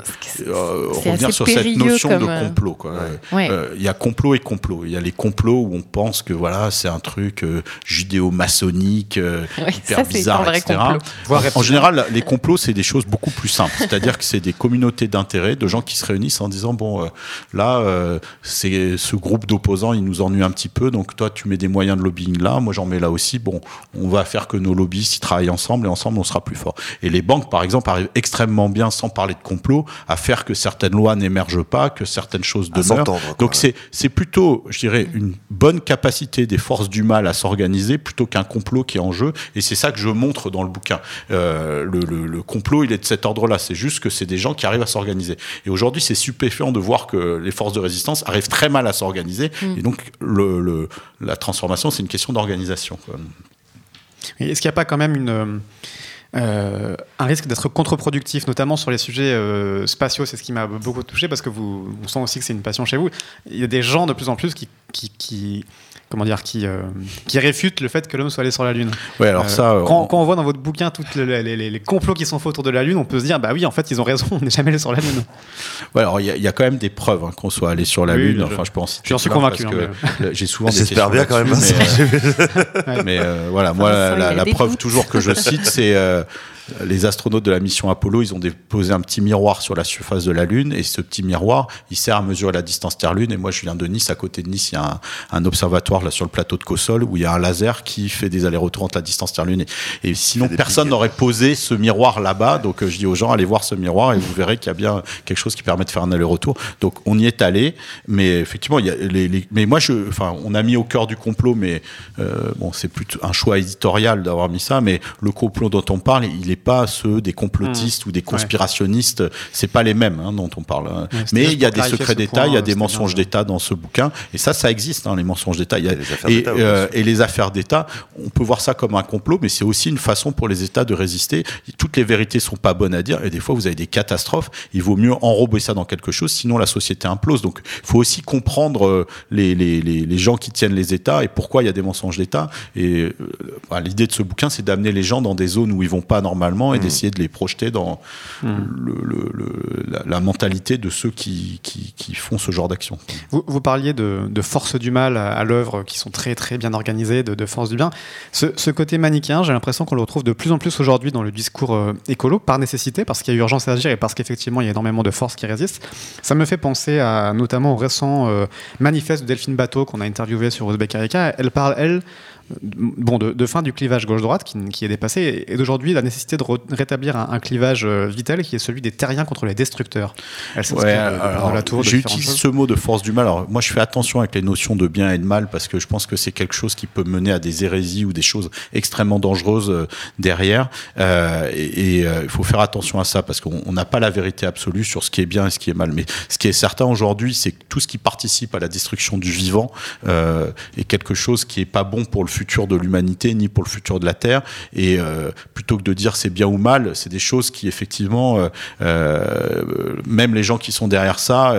euh, revenir sur cette notion de euh, complot quoi. Ouais. Euh, il y a complot et complot il y a les complots où on pense que voilà c'est un truc euh, judéo-maçonnique hyper ça, bizarre etc en, en général les complots c'est des choses beaucoup plus simples c'est-à-dire que c'est des communautés d'intérêt de gens qui se réunissent en disant bon là c'est ce groupe d'opposants il nous ennuie un petit peu donc toi tu mets des moyens de lobbying là moi j'en mets là aussi, bon, on va faire que nos lobbyistes y travaillent ensemble et ensemble on sera plus fort. Et les banques, par exemple, arrivent extrêmement bien, sans parler de complot, à faire que certaines lois n'émergent pas, que certaines choses demeurent. Donc c'est c'est plutôt, je dirais, une bonne capacité des forces du mal à s'organiser plutôt qu'un complot qui est en jeu. Et c'est ça que je montre dans le bouquin. Euh, le, le, le complot, il est de cet ordre-là. C'est juste que c'est des gens qui arrivent à s'organiser. Et aujourd'hui, c'est stupéfiant de voir que les forces de résistance arrivent très mal à s'organiser. Mmh. Et donc, le, le, la transformation, c'est une question d'organisation. Est-ce qu'il n'y a pas quand même une, euh, un risque d'être contre-productif, notamment sur les sujets euh, spatiaux? C'est ce qui m'a beaucoup touché parce que vous, on sent aussi que c'est une passion chez vous. Il y a des gens de plus en plus qui comment dire, qui, euh, qui réfute le fait que l'homme soit allé sur la Lune. Ouais, alors Euh, ça, quand, on- quand on voit dans votre bouquin tous les, les- les- les complots qui sont faits autour de la Lune, on peut se dire, bah oui, en fait, ils ont raison, on n'est jamais allé sur la Lune. Ouais, alors il y, a- il y a quand même des preuves hein, qu'on soit allé sur la Oui, Lune. Enfin, je pense. J'en suis convaincu, hein, J'ai souvent. des J'espère bien quand même. Mais, euh, voilà, moi, la, preuve toujours que je cite, c'est euh, les astronautes de la mission Apollo, ils ont déposé un petit miroir sur la surface de la Lune, et ce petit miroir, il sert à mesurer la distance Terre-Lune. Et moi, je viens de Nice, à côté de Nice, il y a un, observatoire là sur le plateau de Cossol où il y a un laser qui fait des allers-retours entre la distance Terre-Lune. Et, sinon, personne n'aurait posé ce miroir là-bas. Donc, je dis aux gens, allez voir ce miroir et vous verrez qu'il y a bien quelque chose qui permet de faire un aller-retour. Donc, on y est allé, mais effectivement, il y a les, mais moi, je, enfin, on a mis au cœur du complot, mais euh, bon, c'est plutôt un choix éditorial d'avoir mis ça, mais le complot dont on parle, il n'est pas ceux des complotistes mmh. ou des conspirationnistes. C'est pas les mêmes hein, dont on parle. Hein. mais il y a des secrets d'État, il y a des mensonges d'État dans ce bouquin, et ça, ça existe, hein, les mensonges d'État. Et, euh, et, les affaires d'État, on peut voir ça comme un complot, mais c'est aussi une façon pour les États de résister. Toutes les vérités sont pas bonnes à dire, et des fois, vous avez des catastrophes. Il vaut mieux enrober ça dans quelque chose, sinon la société implose. Donc, il faut aussi comprendre euh, les, les, les, gens qui tiennent les États et pourquoi il y a des mensonges d'État. Et euh, bah, l'idée de ce bouquin, c'est d'amener les gens dans des zones où ils vont pas normalement et mmh. d'essayer de les projeter dans mmh. le, la, mentalité de ceux qui, qui, qui font ce genre d'action. Vous, vous, parliez de, de forces du mal à, l'œuvre qui sont très très bien organisées, de, de forces du bien. Ce, ce côté manichéen, j'ai l'impression qu'on le retrouve de plus en plus aujourd'hui dans le discours euh, écolo, par nécessité, parce qu'il y a urgence à agir et parce qu'effectivement il y a énormément de forces qui résistent. Ça me fait penser à notamment au récent euh, manifeste de Delphine Bateau qu'on a interviewé sur Uzbek Erika. Elle parle, elle, bon, de, fin du clivage gauche-droite qui, est dépassé et d'aujourd'hui la nécessité de rétablir un, clivage euh, vital qui est celui des terriens contre les destructeurs. Elle J'utilise ce mot de force du mal. Alors, moi, je fais attention avec les notions de bien et de mal parce que je pense que c'est quelque chose qui peut mener à des hérésies ou des choses extrêmement dangereuses euh, derrière. Euh, et il faut faire attention à ça parce qu'on n'a pas la vérité absolue sur ce qui est bien et ce qui est mal. Mais ce qui est certain aujourd'hui, c'est que tout ce qui participe à la destruction du vivant est quelque chose qui est pas bon pour le futur de l'humanité ni pour le futur de la Terre. Et euh, plutôt que de dire c'est bien ou mal, c'est des choses qui effectivement, euh, euh, même les gens qui sont derrière ça,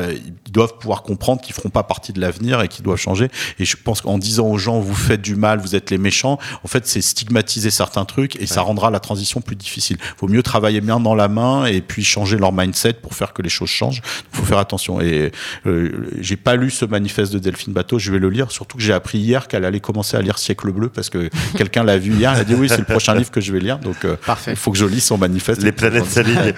ils doivent pouvoir comprendre qu'ils feront pas partie de l'avenir et qu'ils doivent changer. Et je pense qu'en disant aux gens vous faites du mal, vous êtes les méchants, en fait c'est stigmatiser certains trucs et ça rendra la transition plus difficile. Vaut mieux travailler bien dans la main et puis changer leur mindset pour faire que les choses changent. Il faut faire attention. Et j'ai pas lu ce manifeste de Delphine Bateau, je vais le lire. Surtout que j'ai appris hier qu'elle allait commencer à lire Siècle bleu parce que quelqu'un l'a vu hier. Elle a dit oui, c'est le prochain livre que je vais lire. Donc, euh, il faut que je lise son manifeste. Les planètes s'alignent.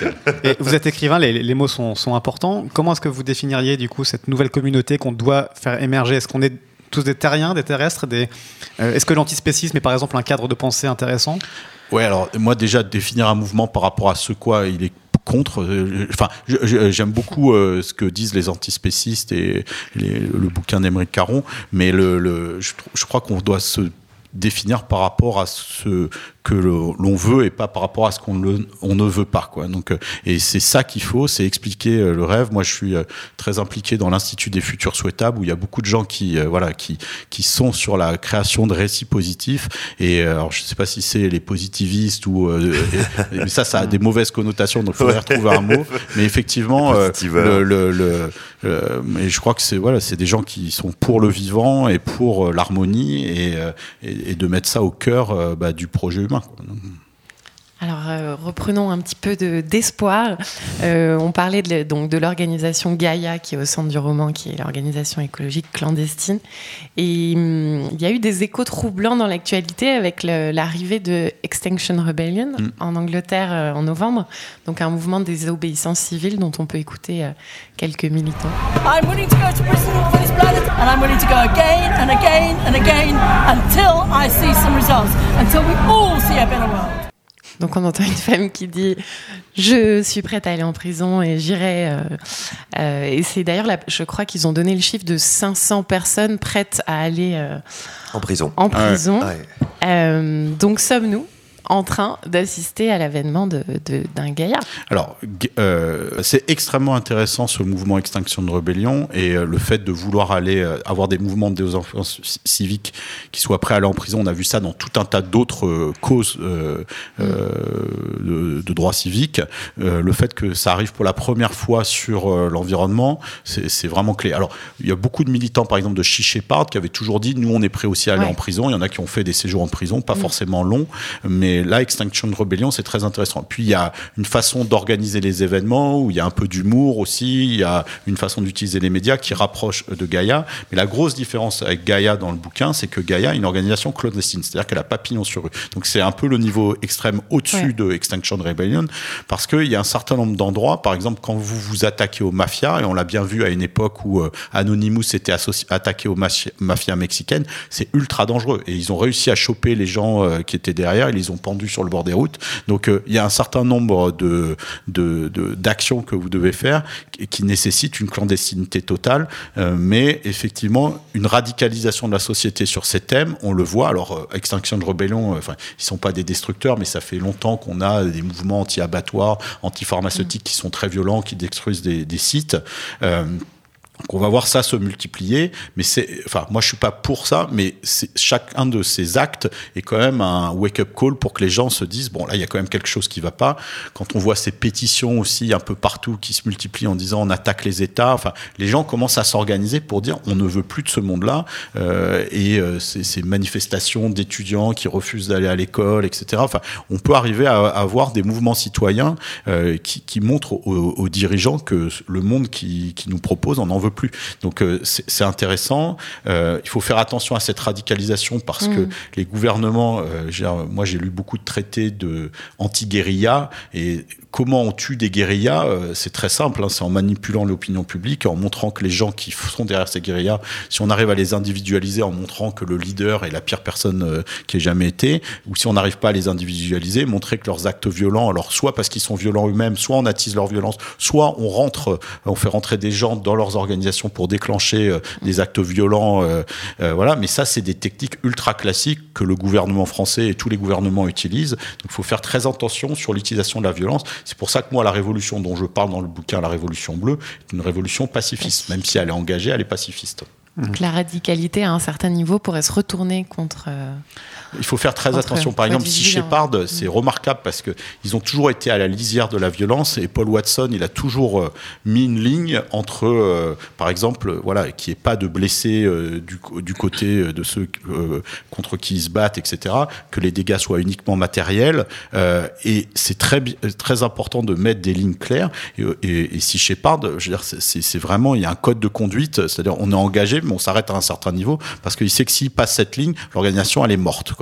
Et vous êtes écrivain, les, mots sont, importants. Comment est-ce que vous définiriez du coup cette nouvelle communauté qu'on doit faire émerger? Est-ce qu'on est tous des terriens, des terrestres des... Euh, est-ce que l'antispécisme est par exemple un cadre de pensée intéressant? Ouais, alors moi déjà définir un mouvement par rapport à ce quoi il est contre. Euh, enfin, j'aime beaucoup ce que disent les antispécistes et le bouquin d'Emeric Caron, mais le, je, je, crois qu'on doit se définir par rapport à ce que l'on veut et pas par rapport à ce qu'on on ne veut pas quoi. Donc euh, et c'est ça qu'il faut, c'est expliquer euh, le rêve. Moi je suis euh, très impliqué dans l'institut des futurs souhaitables où il y a beaucoup de gens qui voilà qui qui sont sur la création de récits positifs. Et alors je sais pas si c'est les positivistes ou mais ça ça a des mauvaises connotations donc il faudrait retrouver un mot. Mais effectivement le, le, le mais je crois que c'est voilà c'est des gens qui sont pour le vivant et pour l'harmonie et, et, de mettre ça au cœur bah, du projet gemacht. Ne? Alors, euh, reprenons un petit peu d'espoir. Euh, on parlait de, donc de l'organisation Gaia, qui est au centre du roman, qui est l'organisation écologique clandestine. Et hum, il y a eu des échos troublants dans l'actualité avec l'arrivée de Extinction Rebellion mm. en Angleterre euh, en novembre, donc un mouvement des désobéissance civile dont on peut écouter quelques militants. I'm willing to go to for this planet, and I'm willing to go again and again and again until I see some results, until we all see a better world. Donc on entend une femme qui dit je suis prête à aller en prison et j'irai. Euh, euh, et c'est d'ailleurs, je crois qu'ils ont donné le chiffre de 500 personnes prêtes à aller euh, en prison. En prison. donc sommes-nous en train d'assister à l'avènement d'un de, gaillard. Alors, euh, c'est extrêmement intéressant ce mouvement Extinction de Rébellion et euh, le fait de vouloir aller euh, avoir des mouvements de désobéissance civique qui soient prêts à aller en prison. On a vu ça dans tout un tas d'autres causes de, de, droits civiques. le fait que ça arrive pour la première fois sur l'environnement, c'est vraiment clé. Alors, il y a beaucoup de militants, par exemple, de Chichépard qui avaient toujours dit nous, on est prêts aussi à aller en prison. Il y en a qui ont fait des séjours en prison, pas forcément longs, mais là, Extinction Rebellion, c'est très intéressant. Puis il y a une façon d'organiser les événements où il y a un peu d'humour aussi, il y a une façon d'utiliser les médias qui rapproche de Gaïa. Mais la grosse différence avec Gaïa dans le bouquin, c'est que Gaïa est une organisation clandestine, c'est-à-dire qu'elle a pas pignon sur rue. Donc c'est un peu le niveau extrême au-dessus de Extinction Rebellion, parce qu'il y a un certain nombre d'endroits, par exemple quand vous vous attaquez aux mafias, et on l'a bien vu à une époque où euh, Anonymous était attaqué aux mafias mexicaines, c'est ultra dangereux. Et ils ont réussi à choper les gens euh, qui étaient derrière, ils les ont sur le bord des routes. Donc euh, il y a un certain nombre de d'actions que vous devez faire qui, nécessitent une clandestinité totale, mais effectivement une radicalisation de la société sur ces thèmes, on le voit. Alors Extinction de Rebellion, enfin ils sont pas des destructeurs, mais ça fait longtemps qu'on a des mouvements anti-abattoirs, anti-pharmaceutiques qui sont très violents, qui détruisent des sites. Donc on va voir ça se multiplier, mais c'est, enfin, moi je suis pas pour ça, mais chacun de ces actes est quand même un wake-up call pour que les gens se disent bon là il y a quand même quelque chose qui va pas. Quand on voit ces pétitions aussi un peu partout qui se multiplient en disant on attaque les États, enfin les gens commencent à s'organiser pour dire on ne veut plus de ce monde-là euh, et euh, ces, ces, manifestations d'étudiants qui refusent d'aller à l'école, etc. Enfin on peut arriver à, avoir des mouvements citoyens euh, qui, qui, montrent aux, aux, dirigeants que le monde qui, qui nous propose on en veut plus. Donc euh, c'est intéressant. Euh, il faut faire attention à cette radicalisation parce que mm. les gouvernements, euh, moi j'ai lu beaucoup de traités de anti-guérilla et comment on tue des guérillas euh, C'est très simple, hein, c'est en manipulant l'opinion publique, en montrant que les gens qui sont derrière ces guérillas, si on arrive à les individualiser en montrant que le leader est la pire personne euh, qui ait jamais été, ou si on n'arrive pas à les individualiser, montrer que leurs actes violents, alors soit parce qu'ils sont violents eux-mêmes, soit on attise leur violence, soit on rentre, on fait rentrer des gens dans leurs organisations pour déclencher euh, des actes violents, voilà. Mais ça, c'est des techniques ultra classiques que le gouvernement français et tous les gouvernements utilisent. Donc, il faut faire très attention sur l'utilisation de la violence. C'est pour ça que moi, la révolution dont je parle dans le bouquin, la révolution bleue, est une révolution pacifiste. Même si elle est engagée, elle est pacifiste. Donc la radicalité à un certain niveau pourrait se retourner contre. Euh, il faut faire très attention. Par exemple, si Shepard, c'est mm. remarquable parce que ils ont toujours été à la lisière de la violence et Paul Watson, il a toujours euh, mis une ligne entre, euh, par exemple, voilà, qu'il n'y ait pas de blessés euh, du, du, côté de ceux contre qui ils se battent, etc. Que les dégâts soient uniquement matériels. et c'est très très important de mettre des lignes claires. Et, et, et si Shepard, je veux dire, c'est vraiment il y a un code de conduite, c'est-à-dire on est engagé, mais on s'arrête à un certain niveau parce qu'il sait que s'il passe cette ligne, l'organisation elle est morte.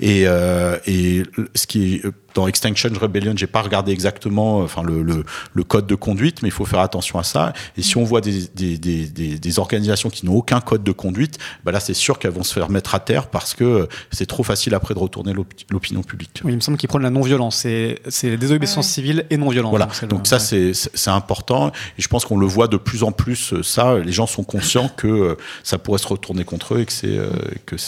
Et, euh, et ce qui est dans Extinction Rebellion, j'ai pas regardé exactement enfin le, le, le, code de conduite, mais il faut faire attention à ça. Et si on voit des, des, des, des organisations qui n'ont aucun code de conduite, bah là c'est sûr qu'elles vont se faire mettre à terre parce que c'est trop facile après de retourner l'opinion publique. Oui, il me semble qu'ils prennent la non-violence. C'est désobéissance ouais. civile et non-violence. Voilà. Donc, ça c'est c'est important et je pense qu'on le voit de plus en plus. Ça, les gens sont conscients que euh, ça pourrait se retourner contre eux et que c'est euh,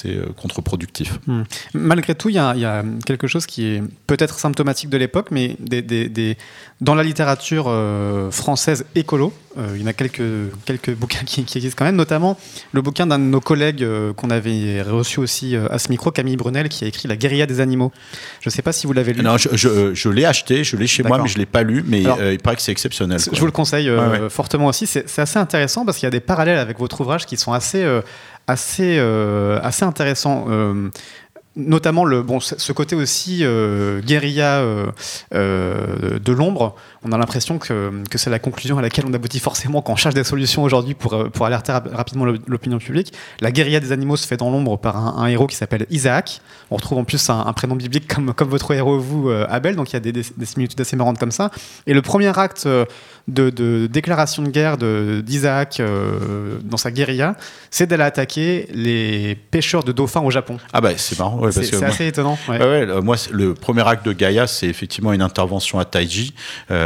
euh, contre-productif. Hmm. Malgré tout, il y a quelque chose qui est peut-être symptomatique de l'époque, mais des, des, des, dans la littérature euh, française écolo, euh, il y en a quelques, quelques bouquins qui, qui, existent quand même, notamment le bouquin d'un de nos collègues euh, qu'on avait reçu aussi à ce micro, Camille Brunel, qui a écrit La guérilla des animaux. Je ne sais pas si vous l'avez lu. Non, je, je, je l'ai acheté, je l'ai chez moi, mais je ne l'ai pas lu, mais Alors, il paraît que c'est exceptionnel. Quoi. Je vous le conseille ouais, ouais. fortement aussi. C'est assez intéressant parce qu'il y a des parallèles avec votre ouvrage qui sont assez, assez, assez intéressants notamment le, bon, ce côté aussi euh, guérilla euh, euh, de l'ombre, on a l'impression que, que c'est la conclusion à laquelle on aboutit forcément quand on cherche des solutions aujourd'hui pour, euh, pour alerter rap rapidement l'opinion publique. La guérilla des animaux se fait dans l'ombre par un, un, héros qui s'appelle Isaac. On retrouve en plus un, un, prénom biblique comme, comme votre héros, vous, euh, Abel, donc il y a des, des, des, similitudes assez marrantes comme ça. Et le premier acte de, de déclaration de guerre d'Isaac euh, dans sa guérilla, c'est d'aller attaquer les pêcheurs de dauphins au Japon. Ah bah c'est marrant. Ouais, c'est assez étonnant. Ouais. Ouais, moi, le premier acte de Gaïa, c'est effectivement une intervention à Taiji.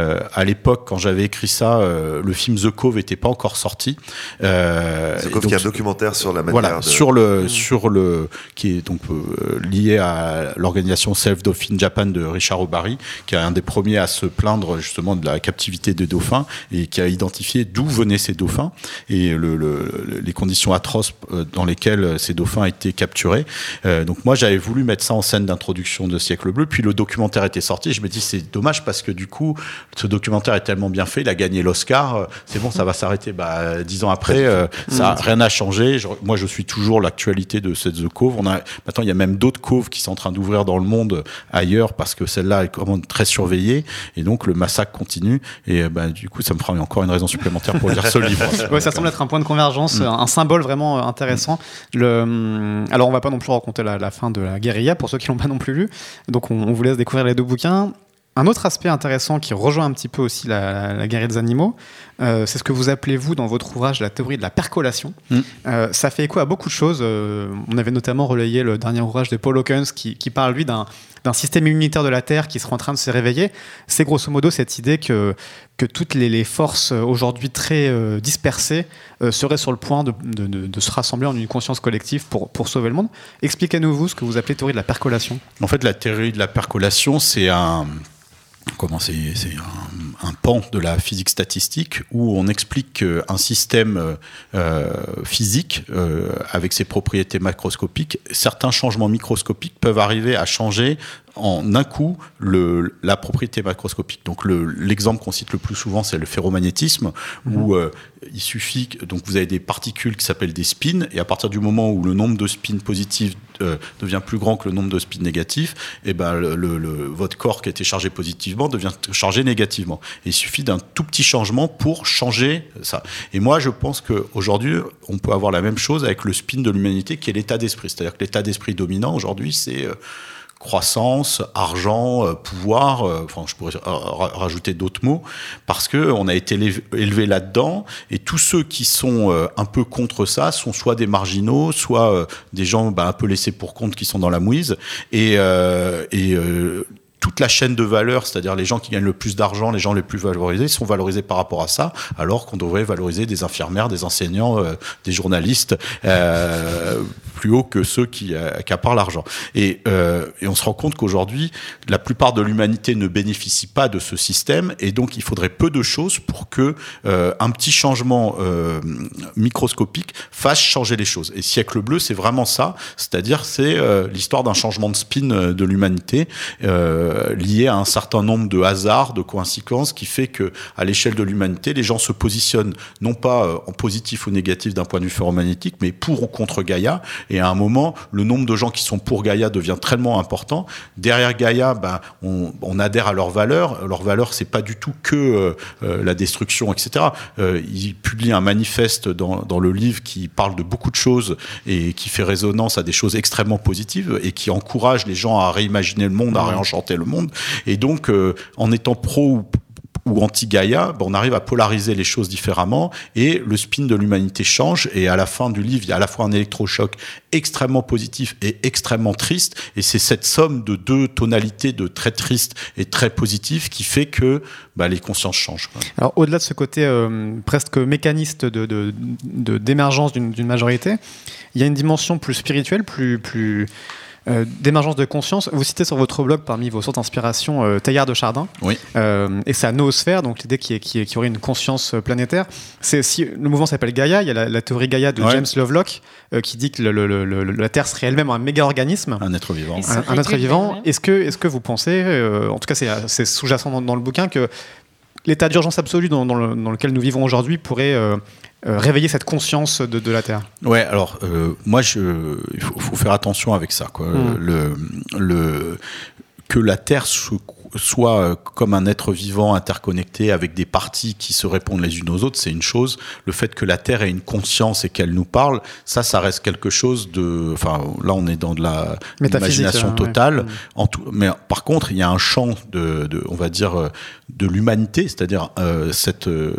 Euh, à l'époque, quand j'avais écrit ça, euh, le film The Cove n'était pas encore sorti. Euh, The Cove, donc, qui est un documentaire sur la manière voilà, de... sur le mmh. sur le qui est donc euh, lié à l'organisation Self Dolphin Japan de Richard Obary, qui est un des premiers à se plaindre justement de la captivité des dauphins et qui a identifié d'où venaient ces dauphins et le, le, les conditions atroces dans lesquelles ces dauphins étaient capturés. Euh, donc moi, j'avais voulu mettre ça en scène d'introduction de Siècle Bleu. Puis le documentaire était sorti. je me dis c'est dommage parce que du coup, ce documentaire est tellement bien fait, il a gagné l'Oscar, c'est bon, ça va s'arrêter. Bah, dix ans après, ça rien n'a changé. moi, je suis toujours l'actualité de cette The Cove. On a maintenant, il y a même d'autres coves qui sont en train d'ouvrir dans le monde ailleurs parce que celle-là est quand très surveillée et donc le massacre continue. Et bah, du coup, ça me fera encore une raison supplémentaire pour lire ce livre. ouais, ça semble être un point de convergence, mm. un symbole vraiment intéressant. Le, hum, alors, on va pas non plus raconter la, fin de la guérilla pour ceux qui l'ont pas non plus lu. Donc, on, vous laisse découvrir les deux bouquins. Un autre aspect intéressant qui rejoint un petit peu aussi la, la guerre des animaux, euh, c'est ce que vous appelez, vous, dans votre ouvrage, la théorie de la percolation. Mm. Euh, ça fait écho à beaucoup de choses. Euh, on avait notamment relayé le dernier ouvrage de Paul Hawkins qui, qui parle, lui, d'un système immunitaire de la Terre qui serait en train de se réveiller. C'est grosso modo cette idée que, que toutes les, les forces aujourd'hui très dispersées seraient sur le point de, de, de, se rassembler en une conscience collective pour, pour sauver le monde. Expliquez-nous, vous, ce que vous appelez théorie de la percolation. En fait, la théorie de la percolation, c'est un comment c'est un, un, pan de la physique statistique où on explique qu'un système euh, physique euh, avec ses propriétés macroscopiques, certains changements microscopiques peuvent arriver à changer en un coup le, la propriété macroscopique. Donc l'exemple qu'on cite le plus souvent, c'est le ferromagnétisme, mhm. où euh, il suffit que donc vous avez des particules qui s'appellent des spins, et à partir du moment où le nombre de spins positifs euh, devient plus grand que le nombre de spins négatifs, et eh ben le, le, votre corps qui était chargé positivement devient chargé négativement. Et il suffit d'un tout petit changement pour changer ça. Et moi, je pense qu'aujourd'hui, on peut avoir la même chose avec le spin de l'humanité, qui est l'état d'esprit. C'est-à-dire que l'état d'esprit dominant aujourd'hui, c'est euh, croissance, argent, euh, pouvoir, euh, enfin je pourrais rajouter d'autres mots, parce que on a été élevé là-dedans, et tous ceux qui sont euh, un peu contre ça sont soit des marginaux, soit des gens bah, un peu laissés pour compte qui sont dans la mouise, et, toute la chaîne de valeur, c'est-à-dire les gens qui gagnent le plus d'argent, les gens les plus valorisés, sont valorisés par rapport à ça, alors qu'on devrait valoriser des infirmières, des enseignants, des journalistes, plus haut que ceux qui euh, accaparent l'argent. Et, euh, et, on se rend compte qu'aujourd'hui, la plupart de l'humanité ne bénéficie pas de ce système, et donc il faudrait peu de choses pour que euh, un petit changement microscopique fasse changer les choses. Et siècle bleu, c'est vraiment ça, c'est-à-dire c'est l'histoire d'un changement de spin de l'humanité. Euh, euh, lié à un certain nombre de hasards, de coïncidences, qui fait que à l'échelle de l'humanité, les gens se positionnent non pas euh, en positif ou négatif d'un point de vue ferromagnétique, mais pour ou contre Gaïa. À un moment, le nombre de gens qui sont pour Gaïa devient tellement important. Derrière Gaïa, ben, on, on adhère à leurs valeurs. Leurs valeurs, c'est pas du tout que euh, la destruction, etc. Euh, il publie un manifeste dans, dans le livre qui parle de beaucoup de choses et qui fait résonance à des choses extrêmement positives et qui encourage les gens à réimaginer le monde, à mmh. réenchanter le monde. Et donc, euh, en étant pro ou anti-Gaïa, ben, on arrive à polariser les choses différemment et le spin de l'humanité change et à la fin du livre, il y a à la fois un électrochoc extrêmement positif et extrêmement triste et c'est cette somme de deux tonalités de très triste et très positif qui fait que ben, les consciences changent. Alors au-delà de ce côté euh, presque mécaniste de d'émergence d'une majorité, il y a une dimension plus spirituelle, plus plus euh, d'émergence de conscience. Vous citez sur votre blog parmi vos sources d'inspiration euh, Taillard de Chardin. Oui. Euh, et sa noosphère, donc l'idée qui, qui, qui, aurait une conscience planétaire. C'est si le mouvement s'appelle Gaïa, il y a la, théorie Gaïa de James Lovelock qui dit que la Terre serait elle-même un méga organisme. Un être vivant. Un, être vivant. Est-ce que, est-ce que vous pensez, en tout cas c'est sous-jacent dans, dans, le bouquin, que l'état d'urgence absolue dans, dans, le, dans, lequel nous vivons aujourd'hui pourrait euh, euh, réveiller cette conscience de, de, la Terre Ouais, alors euh, moi, je, il faut, faut, faire attention avec ça. Quoi. Mmh. Le, le, que la Terre se soit euh, comme un être vivant interconnecté avec des parties qui se répondent les unes aux autres, c'est une chose. Le fait que la Terre ait une conscience et qu'elle nous parle, ça, ça reste quelque chose de. Enfin, là, on est dans de la imagination totale. Ouais. En tout, mais par contre, il y a un champ de, de on va dire, euh, de l'humanité, c'est-à-dire euh, cette euh,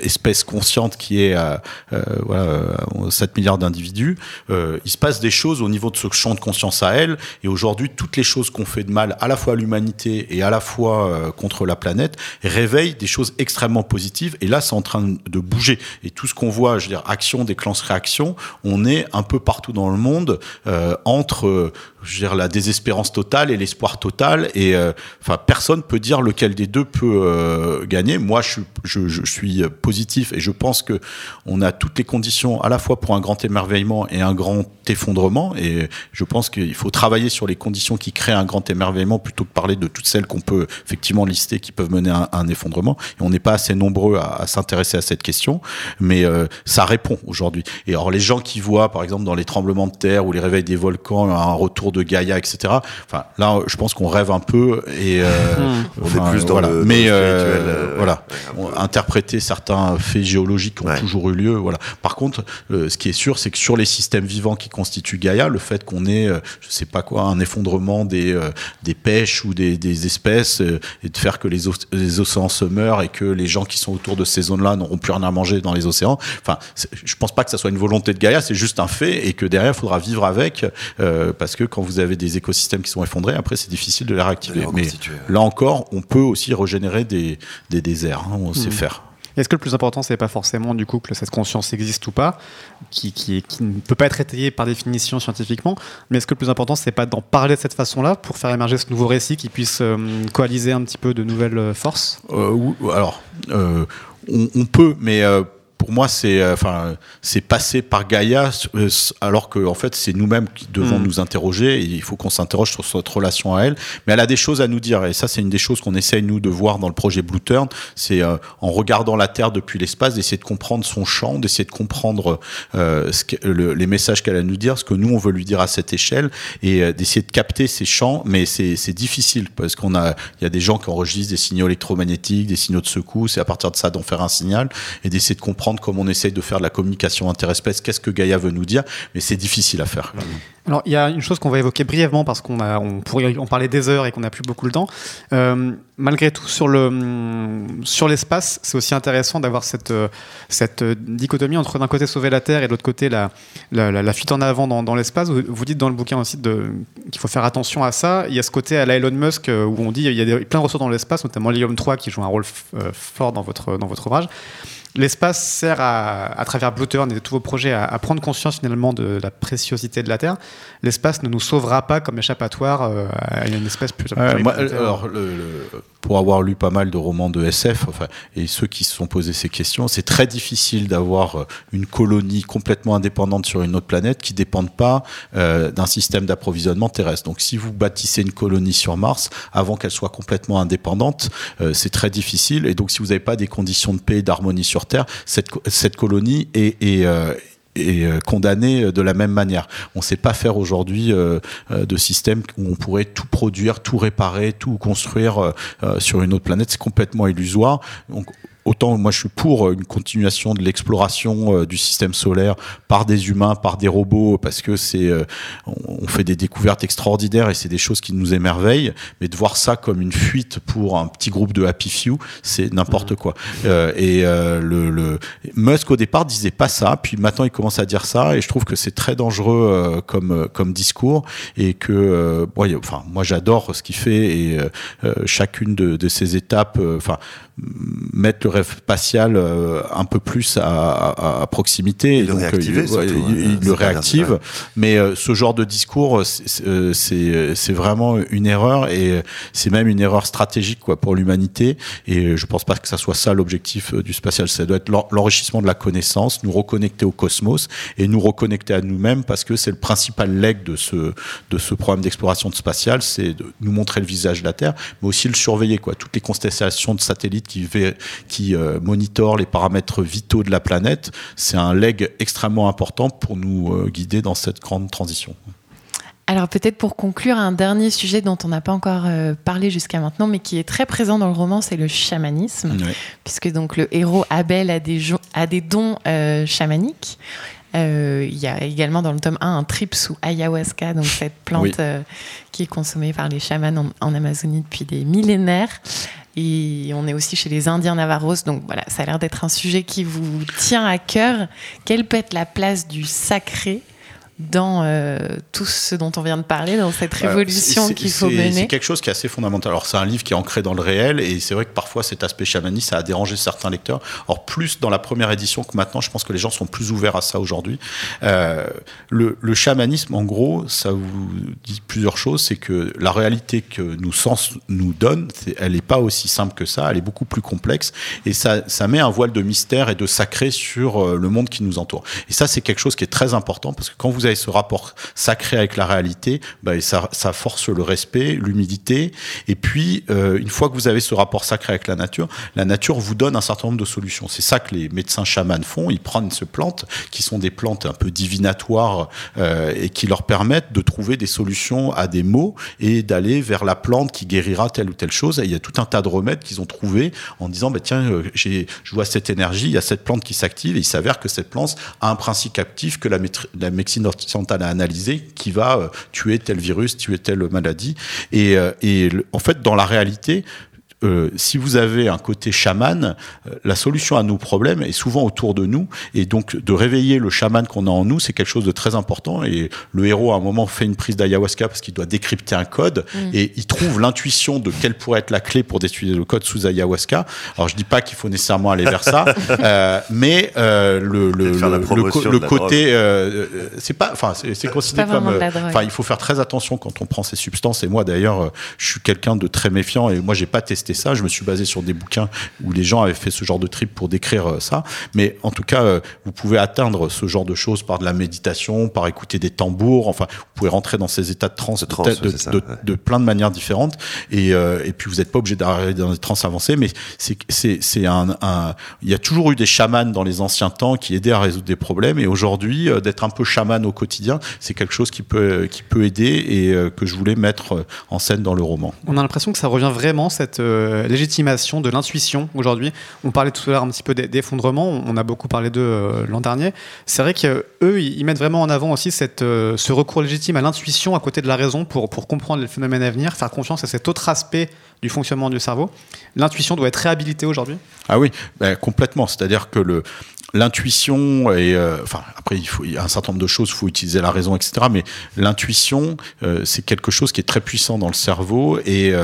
espèce consciente qui est à euh, voilà, 7 milliards d'individus. il se passe des choses au niveau de ce champ de conscience à elle. Et aujourd'hui, toutes les choses qu'on fait de mal, à la fois à l'humanité et à la fois euh, contre la planète réveille des choses extrêmement positives. Et là, c'est en train de bouger. Et tout ce qu'on voit, je veux dire, action déclenche réaction, on est un peu partout dans le monde euh, entre je veux dire, la désespérance totale et l'espoir total. Et euh, enfin, personne peut dire lequel des deux peut euh, gagner. Moi, je, je, je, suis positif et je pense que on a toutes les conditions à la fois pour un grand émerveillement et un grand effondrement. Et je pense qu'il faut travailler sur les conditions qui créent un grand émerveillement plutôt que parler de toutes celles qu'on peut effectivement lister qui peuvent mener à un, effondrement. Et on n'est pas assez nombreux à, à s'intéresser à cette question, mais euh, ça répond aujourd'hui. Et alors les gens qui voient, par exemple, dans les tremblements de terre ou les réveils des volcans, un retour de Gaïa, etc. Enfin, là, je pense qu'on rêve un peu et euh, hmm. on est plus dans voilà. le, mais dans le euh, voilà, interpréter certains faits géologiques qui ont Ouais. toujours eu lieu. Voilà. Par contre, euh, ce qui est sûr, c'est que sur les systèmes vivants qui constituent Gaïa, le fait qu'on ait, euh, je sais pas quoi, un effondrement des euh, des pêches ou des, des espèces euh, et de faire que les, oc- les océans se meurent et que les gens qui sont autour de ces zones-là n'auront plus rien à manger dans les océans. Enfin, je pense pas que ça soit une volonté de Gaïa, c'est juste un fait et que derrière, il faudra vivre avec euh, parce que quand vous avez des écosystèmes qui sont effondrés, après, c'est difficile de les réactiver. les Mais reconstituer. là encore, on peut aussi régénérer des, des déserts. hein, on sait Mhm. faire. Est-ce que le plus important, c'est pas forcément du coup que cette conscience existe ou pas, qui, qui, qui ne peut pas être étayée par définition scientifiquement, mais est-ce que le plus important, c'est pas d'en parler de cette façon-là pour faire émerger ce nouveau récit qui puisse euh, coaliser un petit peu de nouvelles euh, forces? Euh, ou- alors, euh, on, on peut, mais euh, pour moi, c'est euh, enfin, c'est passé par Gaïa, euh, alors que en fait, c'est nous-mêmes qui devons Mm. nous interroger. Et il faut qu'on s'interroge sur notre relation à elle. Mais elle a des choses à nous dire, et ça, c'est une des choses qu'on essaye nous de voir dans le projet Blue Turn. C'est euh, en regardant la Terre depuis l'espace, d'essayer de comprendre son champ, d'essayer de comprendre euh, ce que- le- les messages qu'elle a à nous dire, ce que nous on veut lui dire à cette échelle, et euh, d'essayer de capter ces champs. Mais c'est c'est difficile parce qu'on a, il y a des gens qui enregistrent des signaux électromagnétiques, des signaux de secousse, et à partir de ça d'en faire un signal et d'essayer de comprendre comment on essaye de faire de la communication interespèce. Qu'est-ce que Gaïa veut nous dire Mais c'est difficile à faire. Alors, il y a une chose qu'on va évoquer brièvement parce qu'on on pourrait en parler des heures et qu'on n'a plus beaucoup le temps. Euh, malgré tout, sur le, sur l'espace, c'est aussi intéressant d'avoir cette, euh, euh, dichotomie entre d'un côté sauver la Terre et de l'autre côté la, fuite en avant dans, l'espace. Vous, dites dans le bouquin aussi qu'il faut faire attention à ça. Il y a ce côté à la Elon Musk où on dit il y a des, plein de ressources dans l'espace, notamment l'Hélium 3 qui joue un rôle fort dans votre ouvrage. L'espace sert à, à travers Blue Turn et tous vos projets à, à prendre conscience finalement de la préciosité de la Terre. L'espace ne nous sauvera pas comme échappatoire euh, à une espèce plus. Moi, planétaire. alors, le- le- pour avoir lu pas mal de romans de SF, enfin, et ceux qui se sont posés ces questions, c'est très difficile d'avoir euh, une colonie complètement indépendante sur une autre planète qui ne dépende pas euh, d'un système d'approvisionnement terrestre. Donc, si vous bâtissez une colonie sur Mars, avant qu'elle soit complètement indépendante, euh, c'est très difficile. Et donc, si vous n'avez pas des conditions de paix et d'harmonie sur Cette, cette colonie est, est, euh, est euh, condamnée de la même manière. On ne sait pas faire aujourd'hui euh, de système où on pourrait tout produire, tout réparer, tout construire sur une autre planète. C'est complètement illusoire. Autant moi je suis pour une continuation de l'exploration euh, du système solaire par des humains, par des robots, parce que c'est euh, on fait des découvertes extraordinaires et c'est des choses qui nous émerveillent. Mais de voir ça comme une fuite pour un petit groupe de happy few, c'est n'importe quoi. Euh, et euh, le, le Musk au départ disait pas ça, puis maintenant il commence à dire ça, et je trouve que c'est très dangereux euh, comme euh, comme discours et que euh, bon, a- enfin moi j'adore ce qu'il fait et euh, euh, chacune de, de ces étapes, euh, enfin mettre le rêve spatial euh, un peu plus à, à, à proximité. Le donc, euh, il, surtout, il- hein, il le pas réactive. Mais euh, ce genre de discours, c'est- vraiment une erreur et c'est même une erreur stratégique quoi pour l'humanité. Et je pense pas que ça soit ça l'objectif du spatial. Ça doit être l'en- l'enrichissement de la connaissance, nous reconnecter au cosmos et nous reconnecter à nous-mêmes parce que c'est le principal leg de ce de ce programme d'exploration de spatial, c'est de nous montrer le visage de la Terre, mais aussi le surveiller quoi. Toutes les constellations de satellites qui qui euh, monitorent les paramètres vitaux de la planète, c'est un leg extrêmement important pour nous euh, guider dans cette grande transition. Alors peut-être pour conclure, un dernier sujet dont on n'a pas encore euh, parlé jusqu'à maintenant, mais qui est très présent dans le roman, c'est le chamanisme, puisque donc le héros Abel a des, jo- a des dons euh, chamaniques. Euh, Il y a également dans le tome 1 un trip sous ayahuasca, donc cette plante Oui. euh, qui est consommée par les chamans en, en Amazonie depuis des millénaires. Et on est aussi chez les Indiens Navarros, donc voilà, ça a l'air d'être un sujet qui vous tient à cœur. Quelle peut être la place du sacré dans euh, tout ce dont on vient de parler, dans cette révolution qu'il faut mener C'est quelque chose qui est assez fondamental. Alors c'est un livre qui est ancré dans le réel et c'est vrai que parfois cet aspect chamaniste ça a dérangé certains lecteurs. Or plus dans la première édition que maintenant, je pense que les gens sont plus ouverts à ça aujourd'hui. Euh, le, le, chamanisme, en gros, ça vous dit plusieurs choses. C'est que la réalité que nous sens nous donne, elle n'est pas aussi simple que ça. Elle est beaucoup plus complexe et ça, ça met un voile de mystère et de sacré sur euh, le monde qui nous entoure. Et ça, c'est quelque chose qui est très important parce que quand vous avez ce rapport sacré avec la réalité, bah, ça, force le respect, l'humilité. Et puis, euh, une fois que vous avez ce rapport sacré avec la nature, la nature vous donne un certain nombre de solutions. C'est ça que les médecins chamans font. Ils prennent ces plantes qui sont des plantes un peu divinatoires euh, et qui leur permettent de trouver des solutions à des maux et d'aller vers la plante qui guérira telle ou telle chose. Et il y a tout un tas de remèdes qu'ils ont trouvés en disant, bah, tiens, euh, je vois cette énergie, il y a cette plante qui s'active et il s'avère que cette plante a un principe actif que la, la médecine occidentale a analysé qui va euh, tuer tel virus, tuer telle maladie. Et, euh, et en fait, dans la réalité, euh, si vous avez un côté chaman, euh, la solution à nos problèmes est souvent autour de nous. Et donc, de réveiller le chaman qu'on a en nous, c'est quelque chose de très important. Et le héros, à un moment, fait une prise d'ayahuasca parce qu'il doit décrypter un code. Mm. Et il trouve l'intuition de quelle pourrait être la clé pour détruire le code sous ayahuasca. Alors, je dis pas qu'il faut nécessairement aller vers ça, euh, mais euh, le, le, le, le côté, euh, c'est pas, enfin, c'est considéré comme, enfin, il faut faire très attention quand on prend ces substances. Et moi, d'ailleurs, je suis quelqu'un de très méfiant et moi, j'ai pas testé ça. Je me suis basé sur des bouquins où les gens avaient fait ce genre de trip pour décrire euh, ça. Mais en tout cas, euh, vous pouvez atteindre ce genre de choses par de la méditation, par écouter des tambours. Enfin, vous pouvez rentrer dans ces états de transe, de, de, plein de manières différentes. Et, euh, et puis, vous n'êtes pas obligé d'arriver dans des trans avancées. Mais c'est, c'est, c'est un, un, il y a toujours eu des chamans dans les anciens temps qui aidaient à résoudre des problèmes. Et aujourd'hui, d'être un peu chaman au quotidien, c'est quelque chose qui peut, qui peut aider et que je voulais mettre en scène dans le roman. On a l'impression que ça revient vraiment cette euh, légitimation de l'intuition aujourd'hui. On parlait tout à l'heure un petit peu d'effondrement, on a beaucoup parlé d'eux euh, l'an dernier. C'est vrai qu'eux, ils mettent vraiment en avant aussi euh, ce recours légitime à l'intuition à côté de la raison pour, pour comprendre les phénomènes à venir, faire confiance à cet autre aspect du fonctionnement du cerveau. L'intuition doit être réhabilitée aujourd'hui? Ah oui, ben, complètement. C'est-à-dire que le, l'intuition et enfin après il faut il y a un certain nombre de choses il faut utiliser la raison etc mais l'intuition c'est quelque chose qui est très puissant dans le cerveau et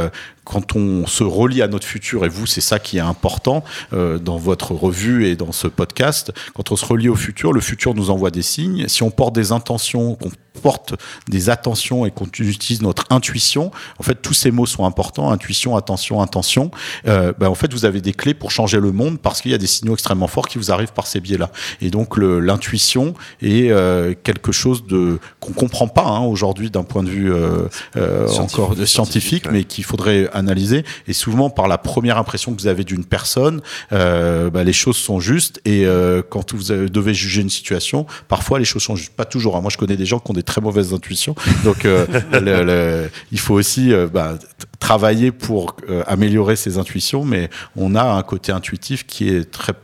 quand on se relie à notre futur, et vous, c'est ça qui est important euh, dans votre revue et dans ce podcast, quand on se relie au futur, le futur nous envoie des signes. Si on porte des intentions, qu'on porte des attentions et qu'on utilise notre intuition, en fait, tous ces mots sont importants, intuition, attention, intention, euh, ben, en fait, vous avez des clés pour changer le monde parce qu'il y a des signaux extrêmement forts qui vous arrivent par ces biais-là. Et donc, l'intuition est euh, quelque chose de qu'on comprend pas hein, aujourd'hui d'un point de vue euh, euh encore scientifique, mais qu'il faudrait analyser. Et souvent, par la première impression que vous avez d'une personne, bah, les choses sont justes. Et quand vous devez juger une situation, parfois les choses sont justes. Pas toujours. Hein. Moi, je connais des gens qui ont des très mauvaises intuitions. Donc, le, le, il faut aussi bah, travailler pour améliorer ses intuitions. Mais on a un côté intuitif qui est très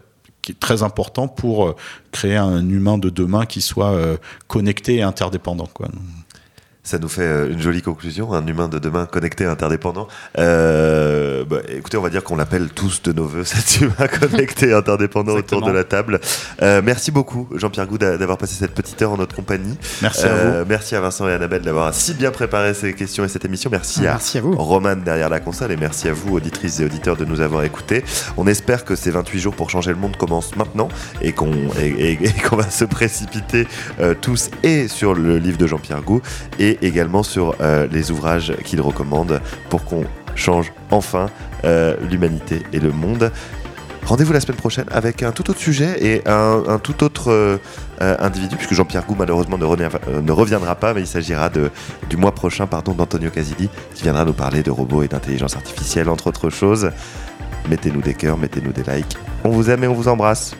qui est très important pour créer un humain de demain qui soit connecté et interdépendant. Ça nous fait euh, une jolie conclusion, un humain de demain connecté, interdépendant. Euh, bah, écoutez, on va dire qu'on l'appelle tous de nos voeux, cet humain connecté, interdépendant autour de la table. Euh, merci beaucoup, Jean-Pierre Goud, d'avoir passé cette petite heure en notre compagnie. Merci à vous. Merci à Vincent et Annabelle d'avoir si bien préparé ces questions et cette émission. Merci, à, merci à vous. Roman derrière la console et merci à vous, auditrices et auditeurs, de nous avoir écoutés. On espère que ces 28 jours pour changer le monde commencent maintenant et qu'on et, et, qu'on va se précipiter tous et sur le livre de Jean-Pierre Goud et également sur euh, les ouvrages qu'il recommande pour qu'on change enfin euh, l'humanité et le monde. Rendez-vous la semaine prochaine avec un tout autre sujet et un, tout autre euh, individu, puisque Jean-Pierre Gou malheureusement ne, reviendra, pas, mais il s'agira du mois prochain pardon, d'Antonio Casidi, qui viendra nous parler de robots et d'intelligence artificielle, entre autres choses. Mettez-nous des cœurs, mettez-nous des likes. On vous aime et on vous embrasse.